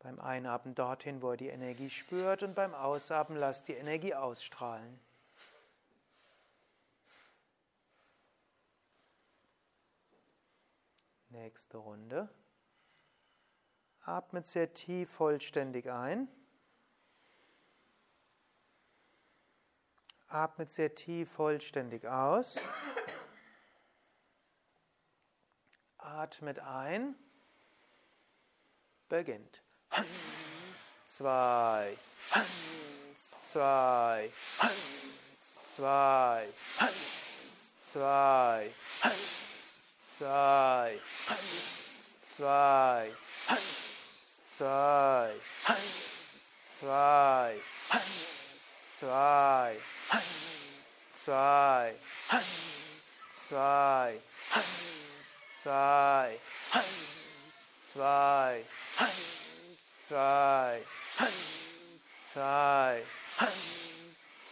Beim Einatmen dorthin, wo ihr die Energie spürt und beim Ausatmen lasst die Energie ausstrahlen. Nächste Runde. Atmet sehr tief vollständig ein. Atmet sehr tief vollständig aus. Atmet ein. Beginnt. Eins, zwei, eins, zwei, eins, zwei, eins, zwei, eins, zwei, eins, zwei, eins, zwei, eins, zwei, eins, zwei, zwei, zwei,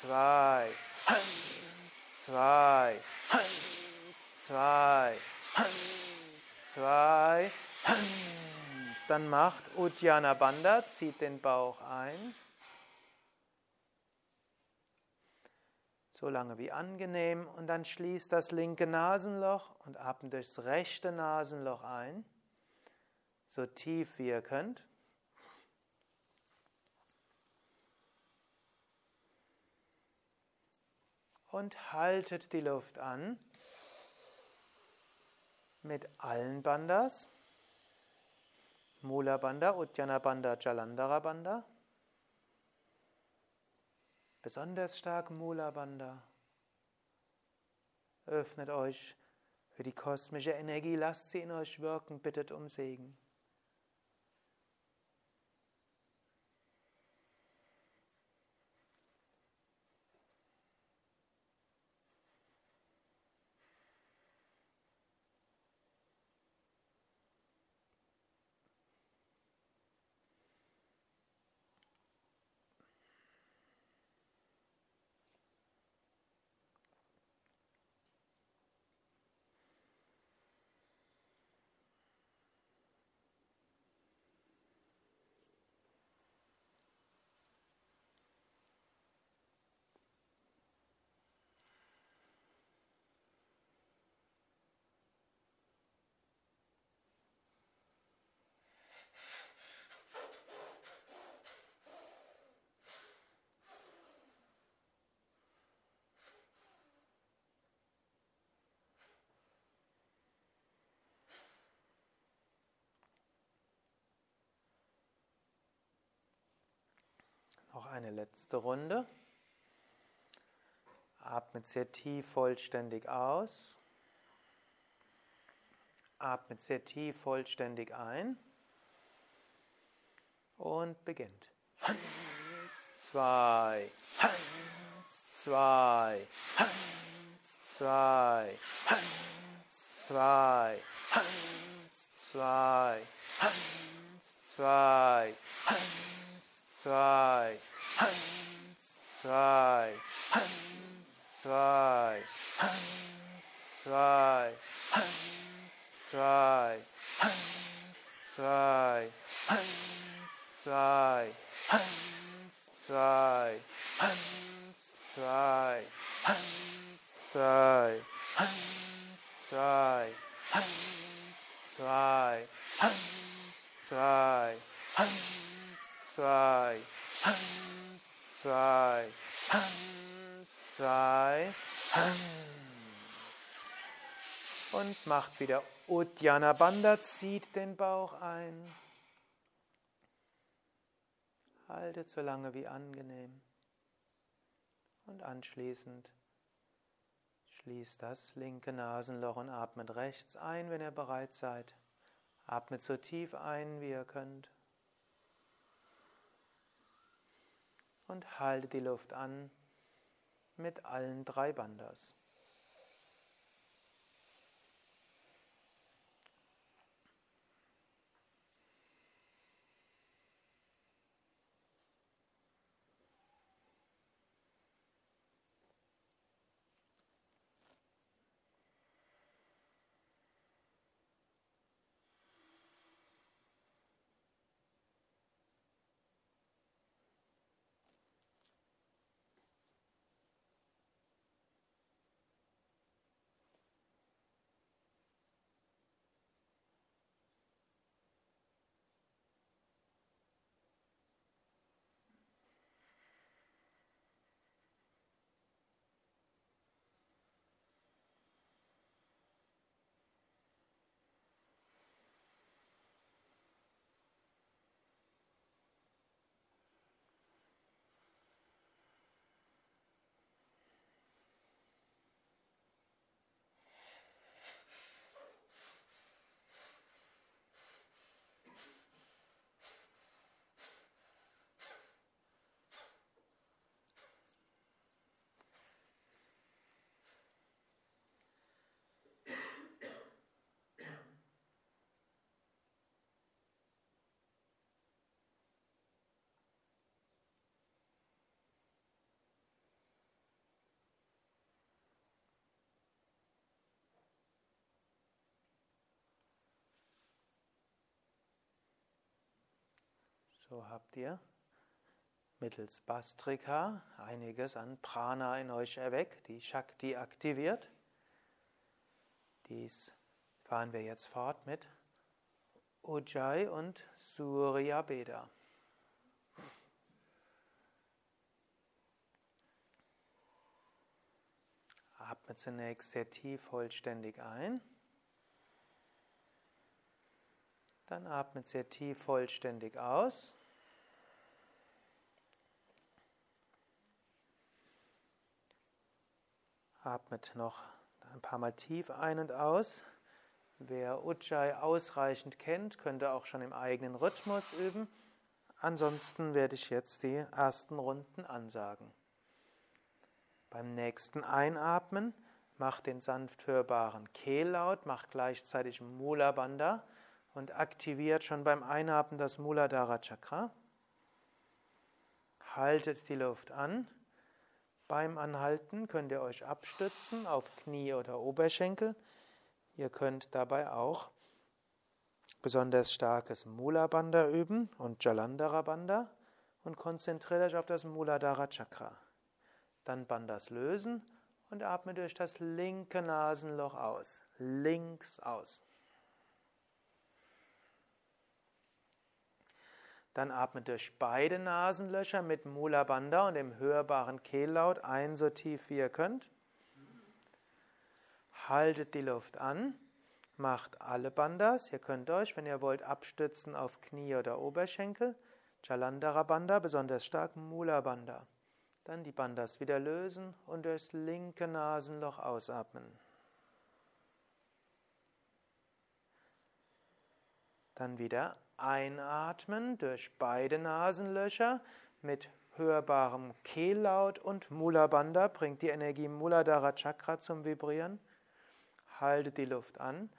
zwei, zwei, zwei, zwei, zwei, zwei, zwei, zwei, dann macht Uddiyana Bandha, zieht den Bauch ein. So lange wie angenehm und dann schließt das linke Nasenloch und atmet durchs rechte Nasenloch ein, so tief wie ihr könnt. Und haltet die Luft an mit allen Bandas. Mula Bandha, Uddiyana Bandha, Jalandhara Bandha. Besonders stark Mula Bandha. Öffnet euch für die kosmische Energie, lasst sie in euch wirken, bittet um Segen. Noch eine letzte Runde. Atmet sehr tief vollständig aus. Atmet sehr tief vollständig ein. Und beginnt. Eins, zwei, eins, zwei, eins, zwei, eins, zwei, eins, zwei, eins, zwei, eins, zwei, eins, zwei, eins, zwei, eins, zwei, eins, zwei, eins, zwei, eins, zwei, eins, zwei, eins, zwei, eins, zwei, eins, zwei, eins, zwei, eins, zwei, eins, zwei, eins, zwei, eins, zwei, eins. Und macht wieder Uddiyana Bandha, zieht den Bauch ein. Haltet so lange wie angenehm. Und anschließend Schließt das linke Nasenloch und atmet rechts ein, wenn ihr bereit seid. Atmet so tief ein, wie ihr könnt. Und haltet die Luft an mit allen drei Bandas. So habt ihr mittels Bastrika einiges an Prana in euch erweckt, die Shakti aktiviert. Dies fahren wir jetzt fort mit Ujjayi und Surya Beda. Atme zunächst sehr tief vollständig ein. Dann atmet sehr tief vollständig aus. Atmet noch ein paar Mal tief ein und aus. Wer Ujjayi ausreichend kennt, könnte auch schon im eigenen Rhythmus üben. Ansonsten werde ich jetzt die ersten Runden ansagen. Beim nächsten Einatmen macht den sanft hörbaren Kehllaut, macht gleichzeitig Mula Bandha und aktiviert schon beim Einatmen das Muladhara Chakra. Haltet die Luft an beim Anhalten könnt ihr euch abstützen auf Knie oder Oberschenkel. Ihr könnt dabei auch besonders starkes Mula Bandha üben und Jalandhara Bandha und konzentriert euch auf das Muladhara Chakra. Dann Bandhas lösen und atmet durch das linke Nasenloch aus, links aus. Dann atmet durch beide Nasenlöcher mit Mula Bandha und dem hörbaren Kehllaut ein, so tief wie ihr könnt. Haltet die Luft an, macht alle Bandas. Ihr könnt euch, wenn ihr wollt, abstützen auf Knie oder Oberschenkel. Jalandhara Bandha, besonders stark Mula Bandha. Dann die Bandas wieder lösen und durchs linke Nasenloch ausatmen. Dann wieder einatmen durch beide Nasenlöcher mit hörbarem Kehllaut und Mula Bandha bringt die Energie Muladhara Chakra zum Vibrieren. Haltet die Luft an,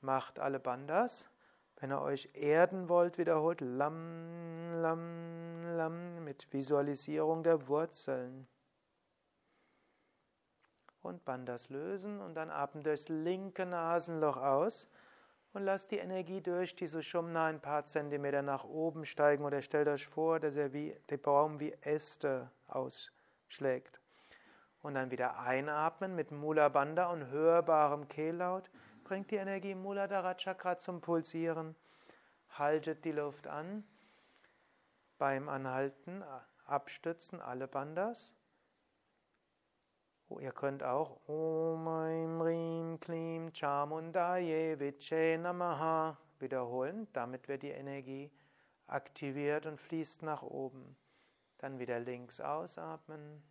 macht alle Bandas. Wenn ihr euch erden wollt, wiederholt Lam, Lam, Lam mit Visualisierung der Wurzeln. Und Bandas lösen und dann atmen durchs linke Nasenloch aus und lasst die Energie durch diese Shumna ein paar Zentimeter nach oben steigen oder stellt euch vor, dass er wie der Baum wie Äste ausschlägt. Und dann wieder einatmen mit Mula Bandha und hörbarem Kehllaut. Bringt die Energie Muladhara Chakra zum Pulsieren. Haltet die Luft an. Beim Anhalten abstützen alle Bandas. Oh, ihr könnt auch oh, Om Aim Rim Klim Chamundaye Vichye Namaha wiederholen. Damit wird die Energie aktiviert und fließt nach oben. Dann wieder links ausatmen.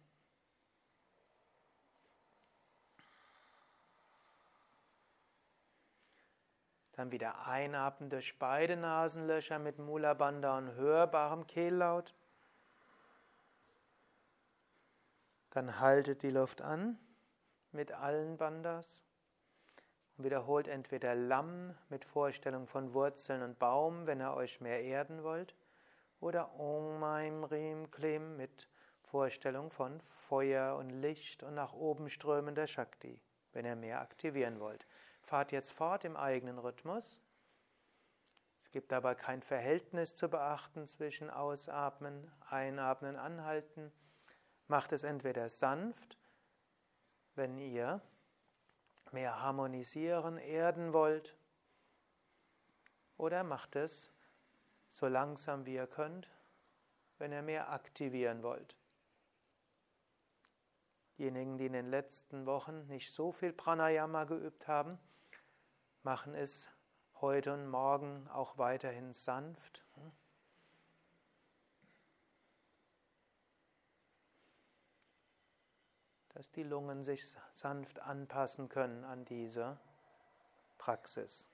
Dann wieder einatmen durch beide Nasenlöcher mit Mula Bandha und hörbarem Kehllaut. Dann haltet die Luft an mit allen Bandas und wiederholt entweder Lamm mit Vorstellung von Wurzeln und Baum, wenn ihr euch mehr erden wollt, oder Om Maim Rim Klim mit Vorstellung von Feuer und Licht und nach oben strömender Shakti, wenn ihr mehr aktivieren wollt. Fahrt jetzt fort im eigenen Rhythmus. Es gibt aber kein Verhältnis zu beachten zwischen Ausatmen, Einatmen, Anhalten. Macht es entweder sanft, wenn ihr mehr harmonisieren, erden wollt, oder macht es so langsam wie ihr könnt, wenn ihr mehr aktivieren wollt. Diejenigen, die in den letzten Wochen nicht so viel Pranayama geübt haben, machen es heute und morgen auch weiterhin sanft. Dass die Lungen sich sanft anpassen können an diese Praxis.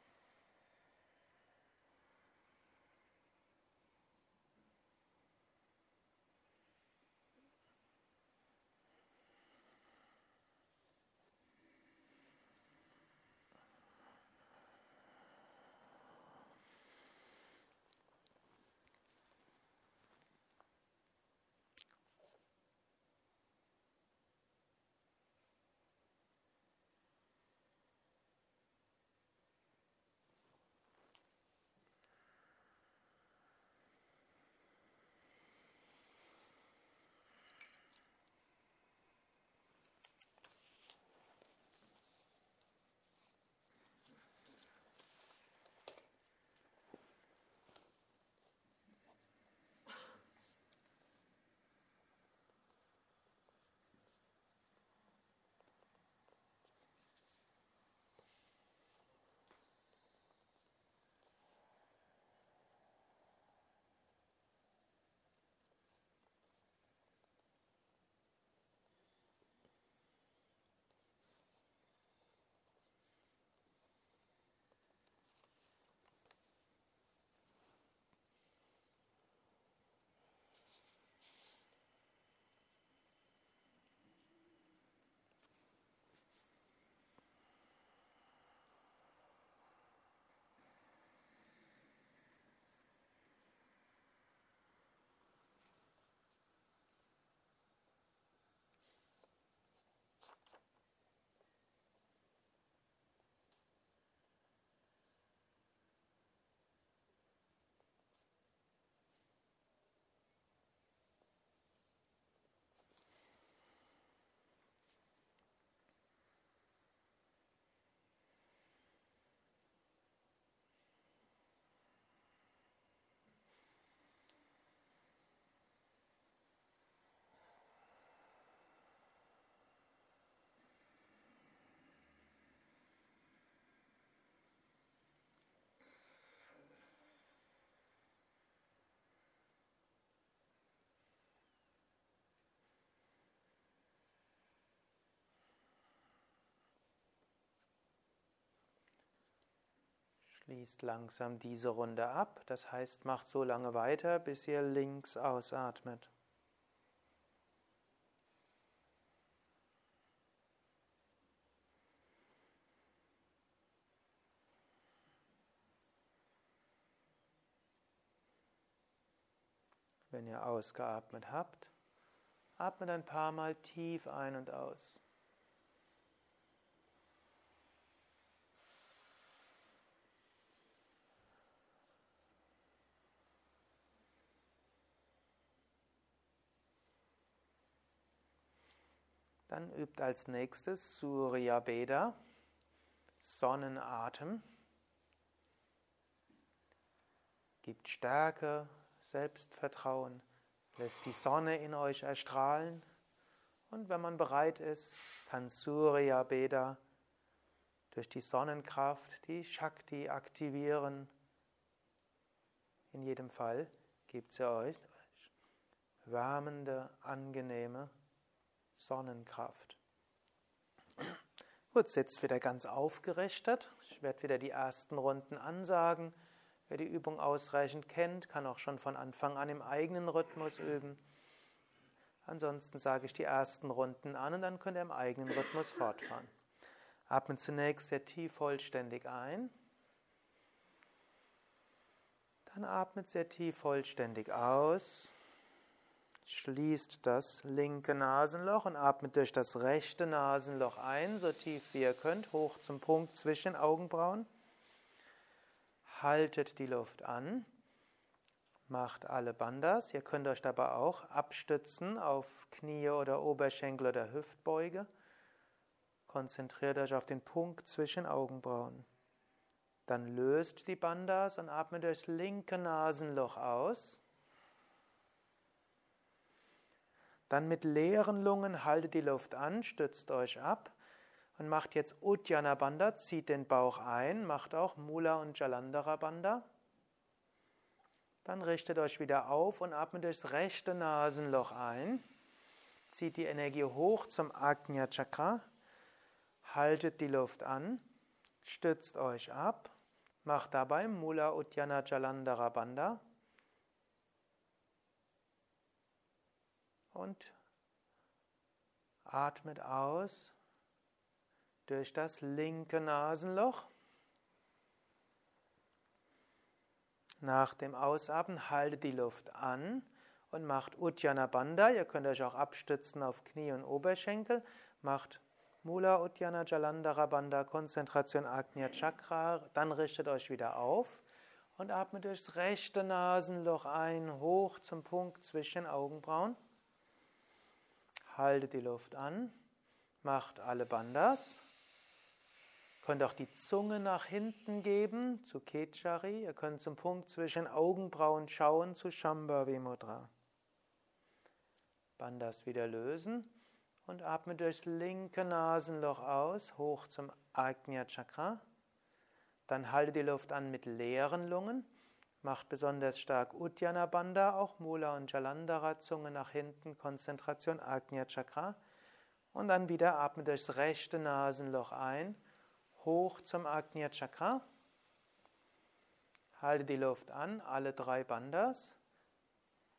Schließt langsam diese Runde ab, das heißt, macht so lange weiter, bis ihr links ausatmet. Wenn ihr ausgeatmet habt, atmet ein paar Mal tief ein und aus. Dann übt als nächstes Surya Beda, Sonnenatem. Gibt Stärke, Selbstvertrauen, lässt die Sonne in euch erstrahlen. Und wenn man bereit ist, kann Surya Beda durch die Sonnenkraft die Shakti aktivieren. In jedem Fall gibt sie euch wärmende, angenehme Sonnenkraft. Gut, sitzt wieder ganz aufgerichtet. Ich werde wieder die ersten Runden ansagen. Wer die Übung ausreichend kennt, kann auch schon von Anfang an im eigenen Rhythmus üben. Ansonsten sage ich die ersten Runden an und dann könnt ihr im eigenen Rhythmus fortfahren. Atmen zunächst sehr tief vollständig ein. Dann atmet sehr tief vollständig aus. Schließt das linke Nasenloch und atmet durch das rechte Nasenloch ein, so tief wie ihr könnt, hoch zum Punkt zwischen Augenbrauen. Haltet die Luft an. Macht alle Bandas. Ihr könnt euch dabei auch abstützen auf Knie oder Oberschenkel oder Hüftbeuge. Konzentriert euch auf den Punkt zwischen Augenbrauen. Dann löst die Bandas und atmet durchs linke Nasenloch aus. Dann mit leeren Lungen haltet die Luft an, stützt euch ab und macht jetzt Uddiyana Bandha, zieht den Bauch ein, macht auch Mula und Jalandhara Bandha. Dann richtet euch wieder auf und atmet durchs rechte Nasenloch ein. Zieht die Energie hoch zum Agnya Chakra. Haltet die Luft an. Stützt euch ab. Macht dabei Mula Uddiyana Jalandhara Bandha. Und atmet aus durch das linke Nasenloch. Nach dem Ausatmen haltet die Luft an und macht Uddiyana Bandha. Ihr könnt euch auch abstützen auf Knie und Oberschenkel. Macht Mula Uddiyana Jalandhara Bandha, Konzentration Agnya Chakra. Dann richtet euch wieder auf und atmet durchs rechte Nasenloch ein, hoch zum Punkt zwischen Augenbrauen. Haltet die Luft an. Macht alle Bandhas. Könnt auch die Zunge nach hinten geben zu Kechari. Ihr könnt zum Punkt zwischen Augenbrauen schauen zu Shambhavi Mudra. Bandas wieder lösen und atme durchs linke Nasenloch aus, hoch zum Agnya Chakra. Dann halte die Luft an mit leeren Lungen. Macht besonders stark Uddiyana Bandha, auch Mula und Jalandhara, Zunge nach hinten, Konzentration Agnya Chakra. Und dann wieder atme durchs rechte Nasenloch ein hoch zum Agnya Chakra. Halte die Luft an, alle drei Bandas.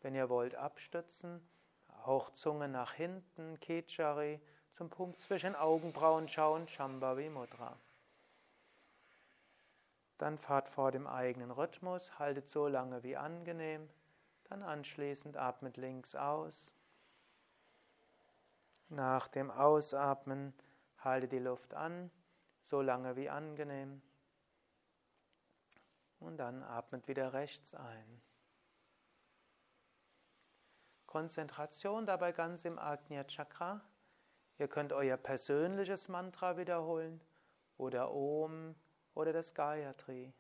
Wenn ihr wollt, abstützen. Auch Zunge nach hinten, Kechari, zum Punkt zwischen Augenbrauen schauen, Shambhavi Mudra. Dann fahrt vor dem eigenen Rhythmus, haltet so lange wie angenehm. Dann anschließend atmet links aus. Nach dem Ausatmen halte die Luft an so lange wie angenehm. Und dann atmet wieder rechts ein. Konzentration dabei ganz im Agnya Chakra. Ihr könnt euer persönliches Mantra wiederholen oder Om oder das Gayatri.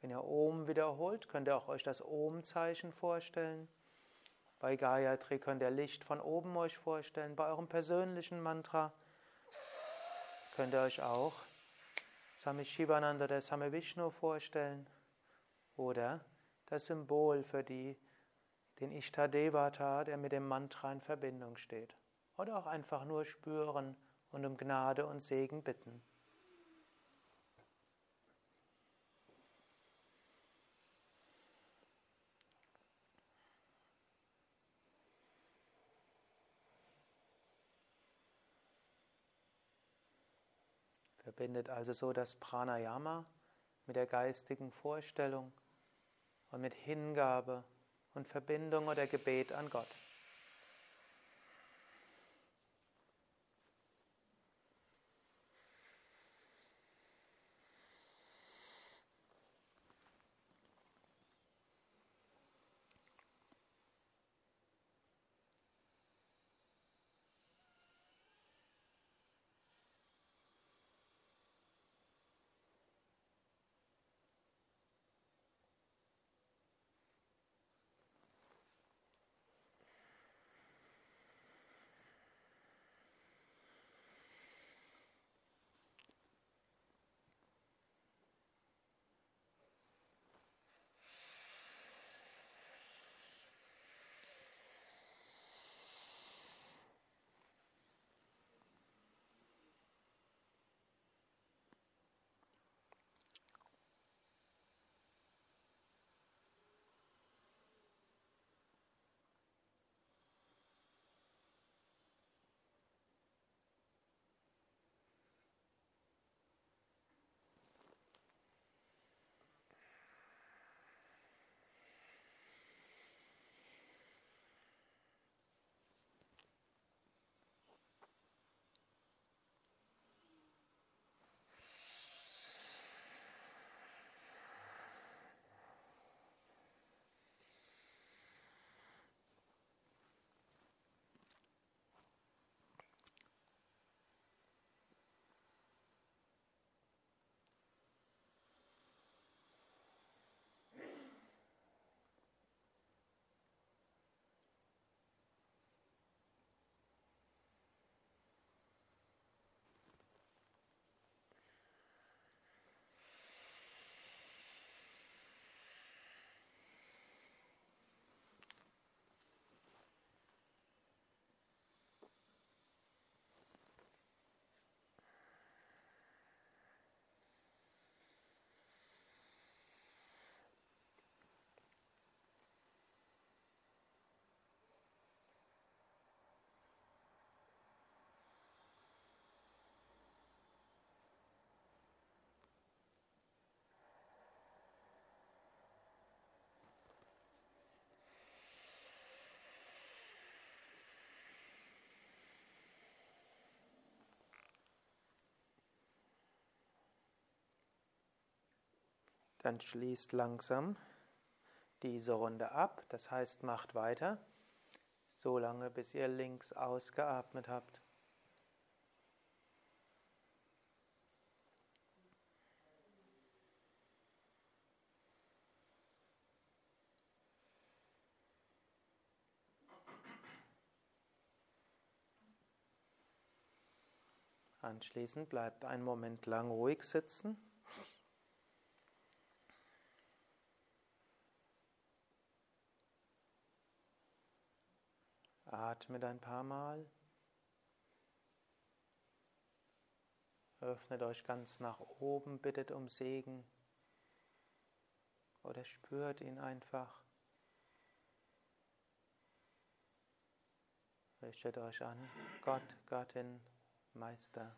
Wenn ihr Om wiederholt, könnt ihr auch euch das Om-Zeichen vorstellen. Bei Gayatri könnt ihr Licht von oben euch vorstellen. Bei eurem persönlichen Mantra könnt ihr euch auch Swami Shivananda der Swami Vishnu vorstellen oder das Symbol für die, den Ishtadevata, der mit dem Mantra in Verbindung steht. Oder auch einfach nur spüren und um Gnade und Segen bitten. Verbindet also so das Pranayama mit der geistigen Vorstellung und mit Hingabe und Verbindung oder Gebet an Gott. Dann schließt langsam diese Runde ab, das heißt macht weiter, so lange bis ihr links ausgeatmet habt. Anschließend bleibt ein Moment lang ruhig sitzen. Atmet ein paar Mal. Öffnet euch ganz nach oben, bittet um Segen oder spürt ihn einfach. Richtet euch an, Gott, Gattin, Meister.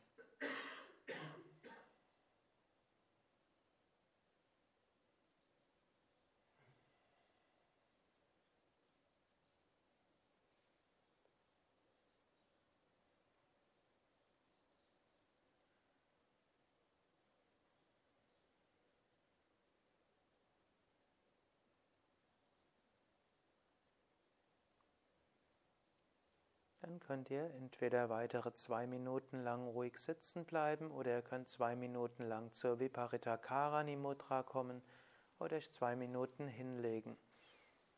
Dann könnt ihr entweder weitere zwei Minuten lang ruhig sitzen bleiben oder ihr könnt zwei Minuten lang zur Viparita Karani Mudra kommen oder euch zwei Minuten hinlegen.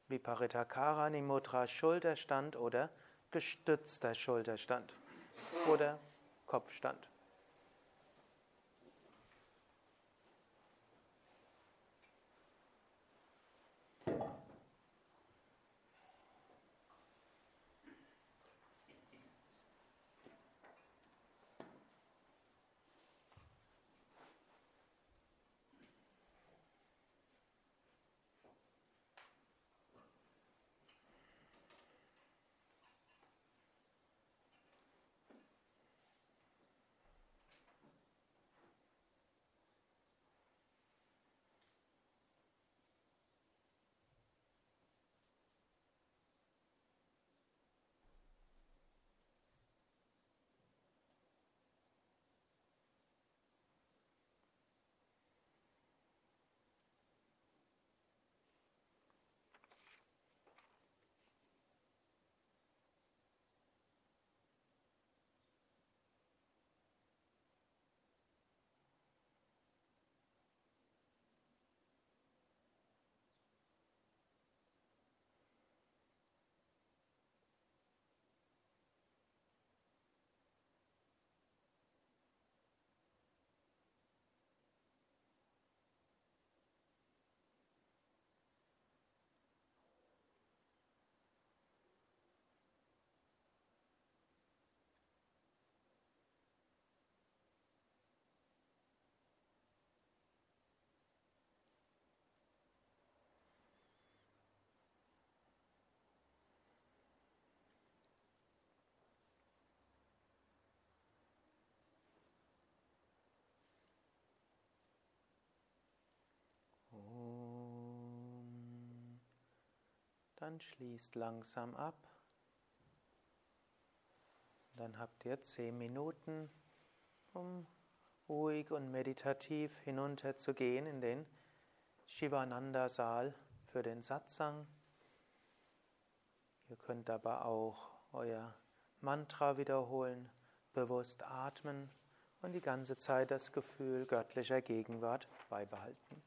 Viparita Karani Mudra Schulterstand oder gestützter Schulterstand oder Kopfstand. Dann schließt langsam ab. Dann habt ihr zehn Minuten, um ruhig und meditativ hinunterzugehen in den Shivananda-Saal für den Satsang. Ihr könnt aber auch euer Mantra wiederholen, bewusst atmen und die ganze Zeit das Gefühl göttlicher Gegenwart beibehalten.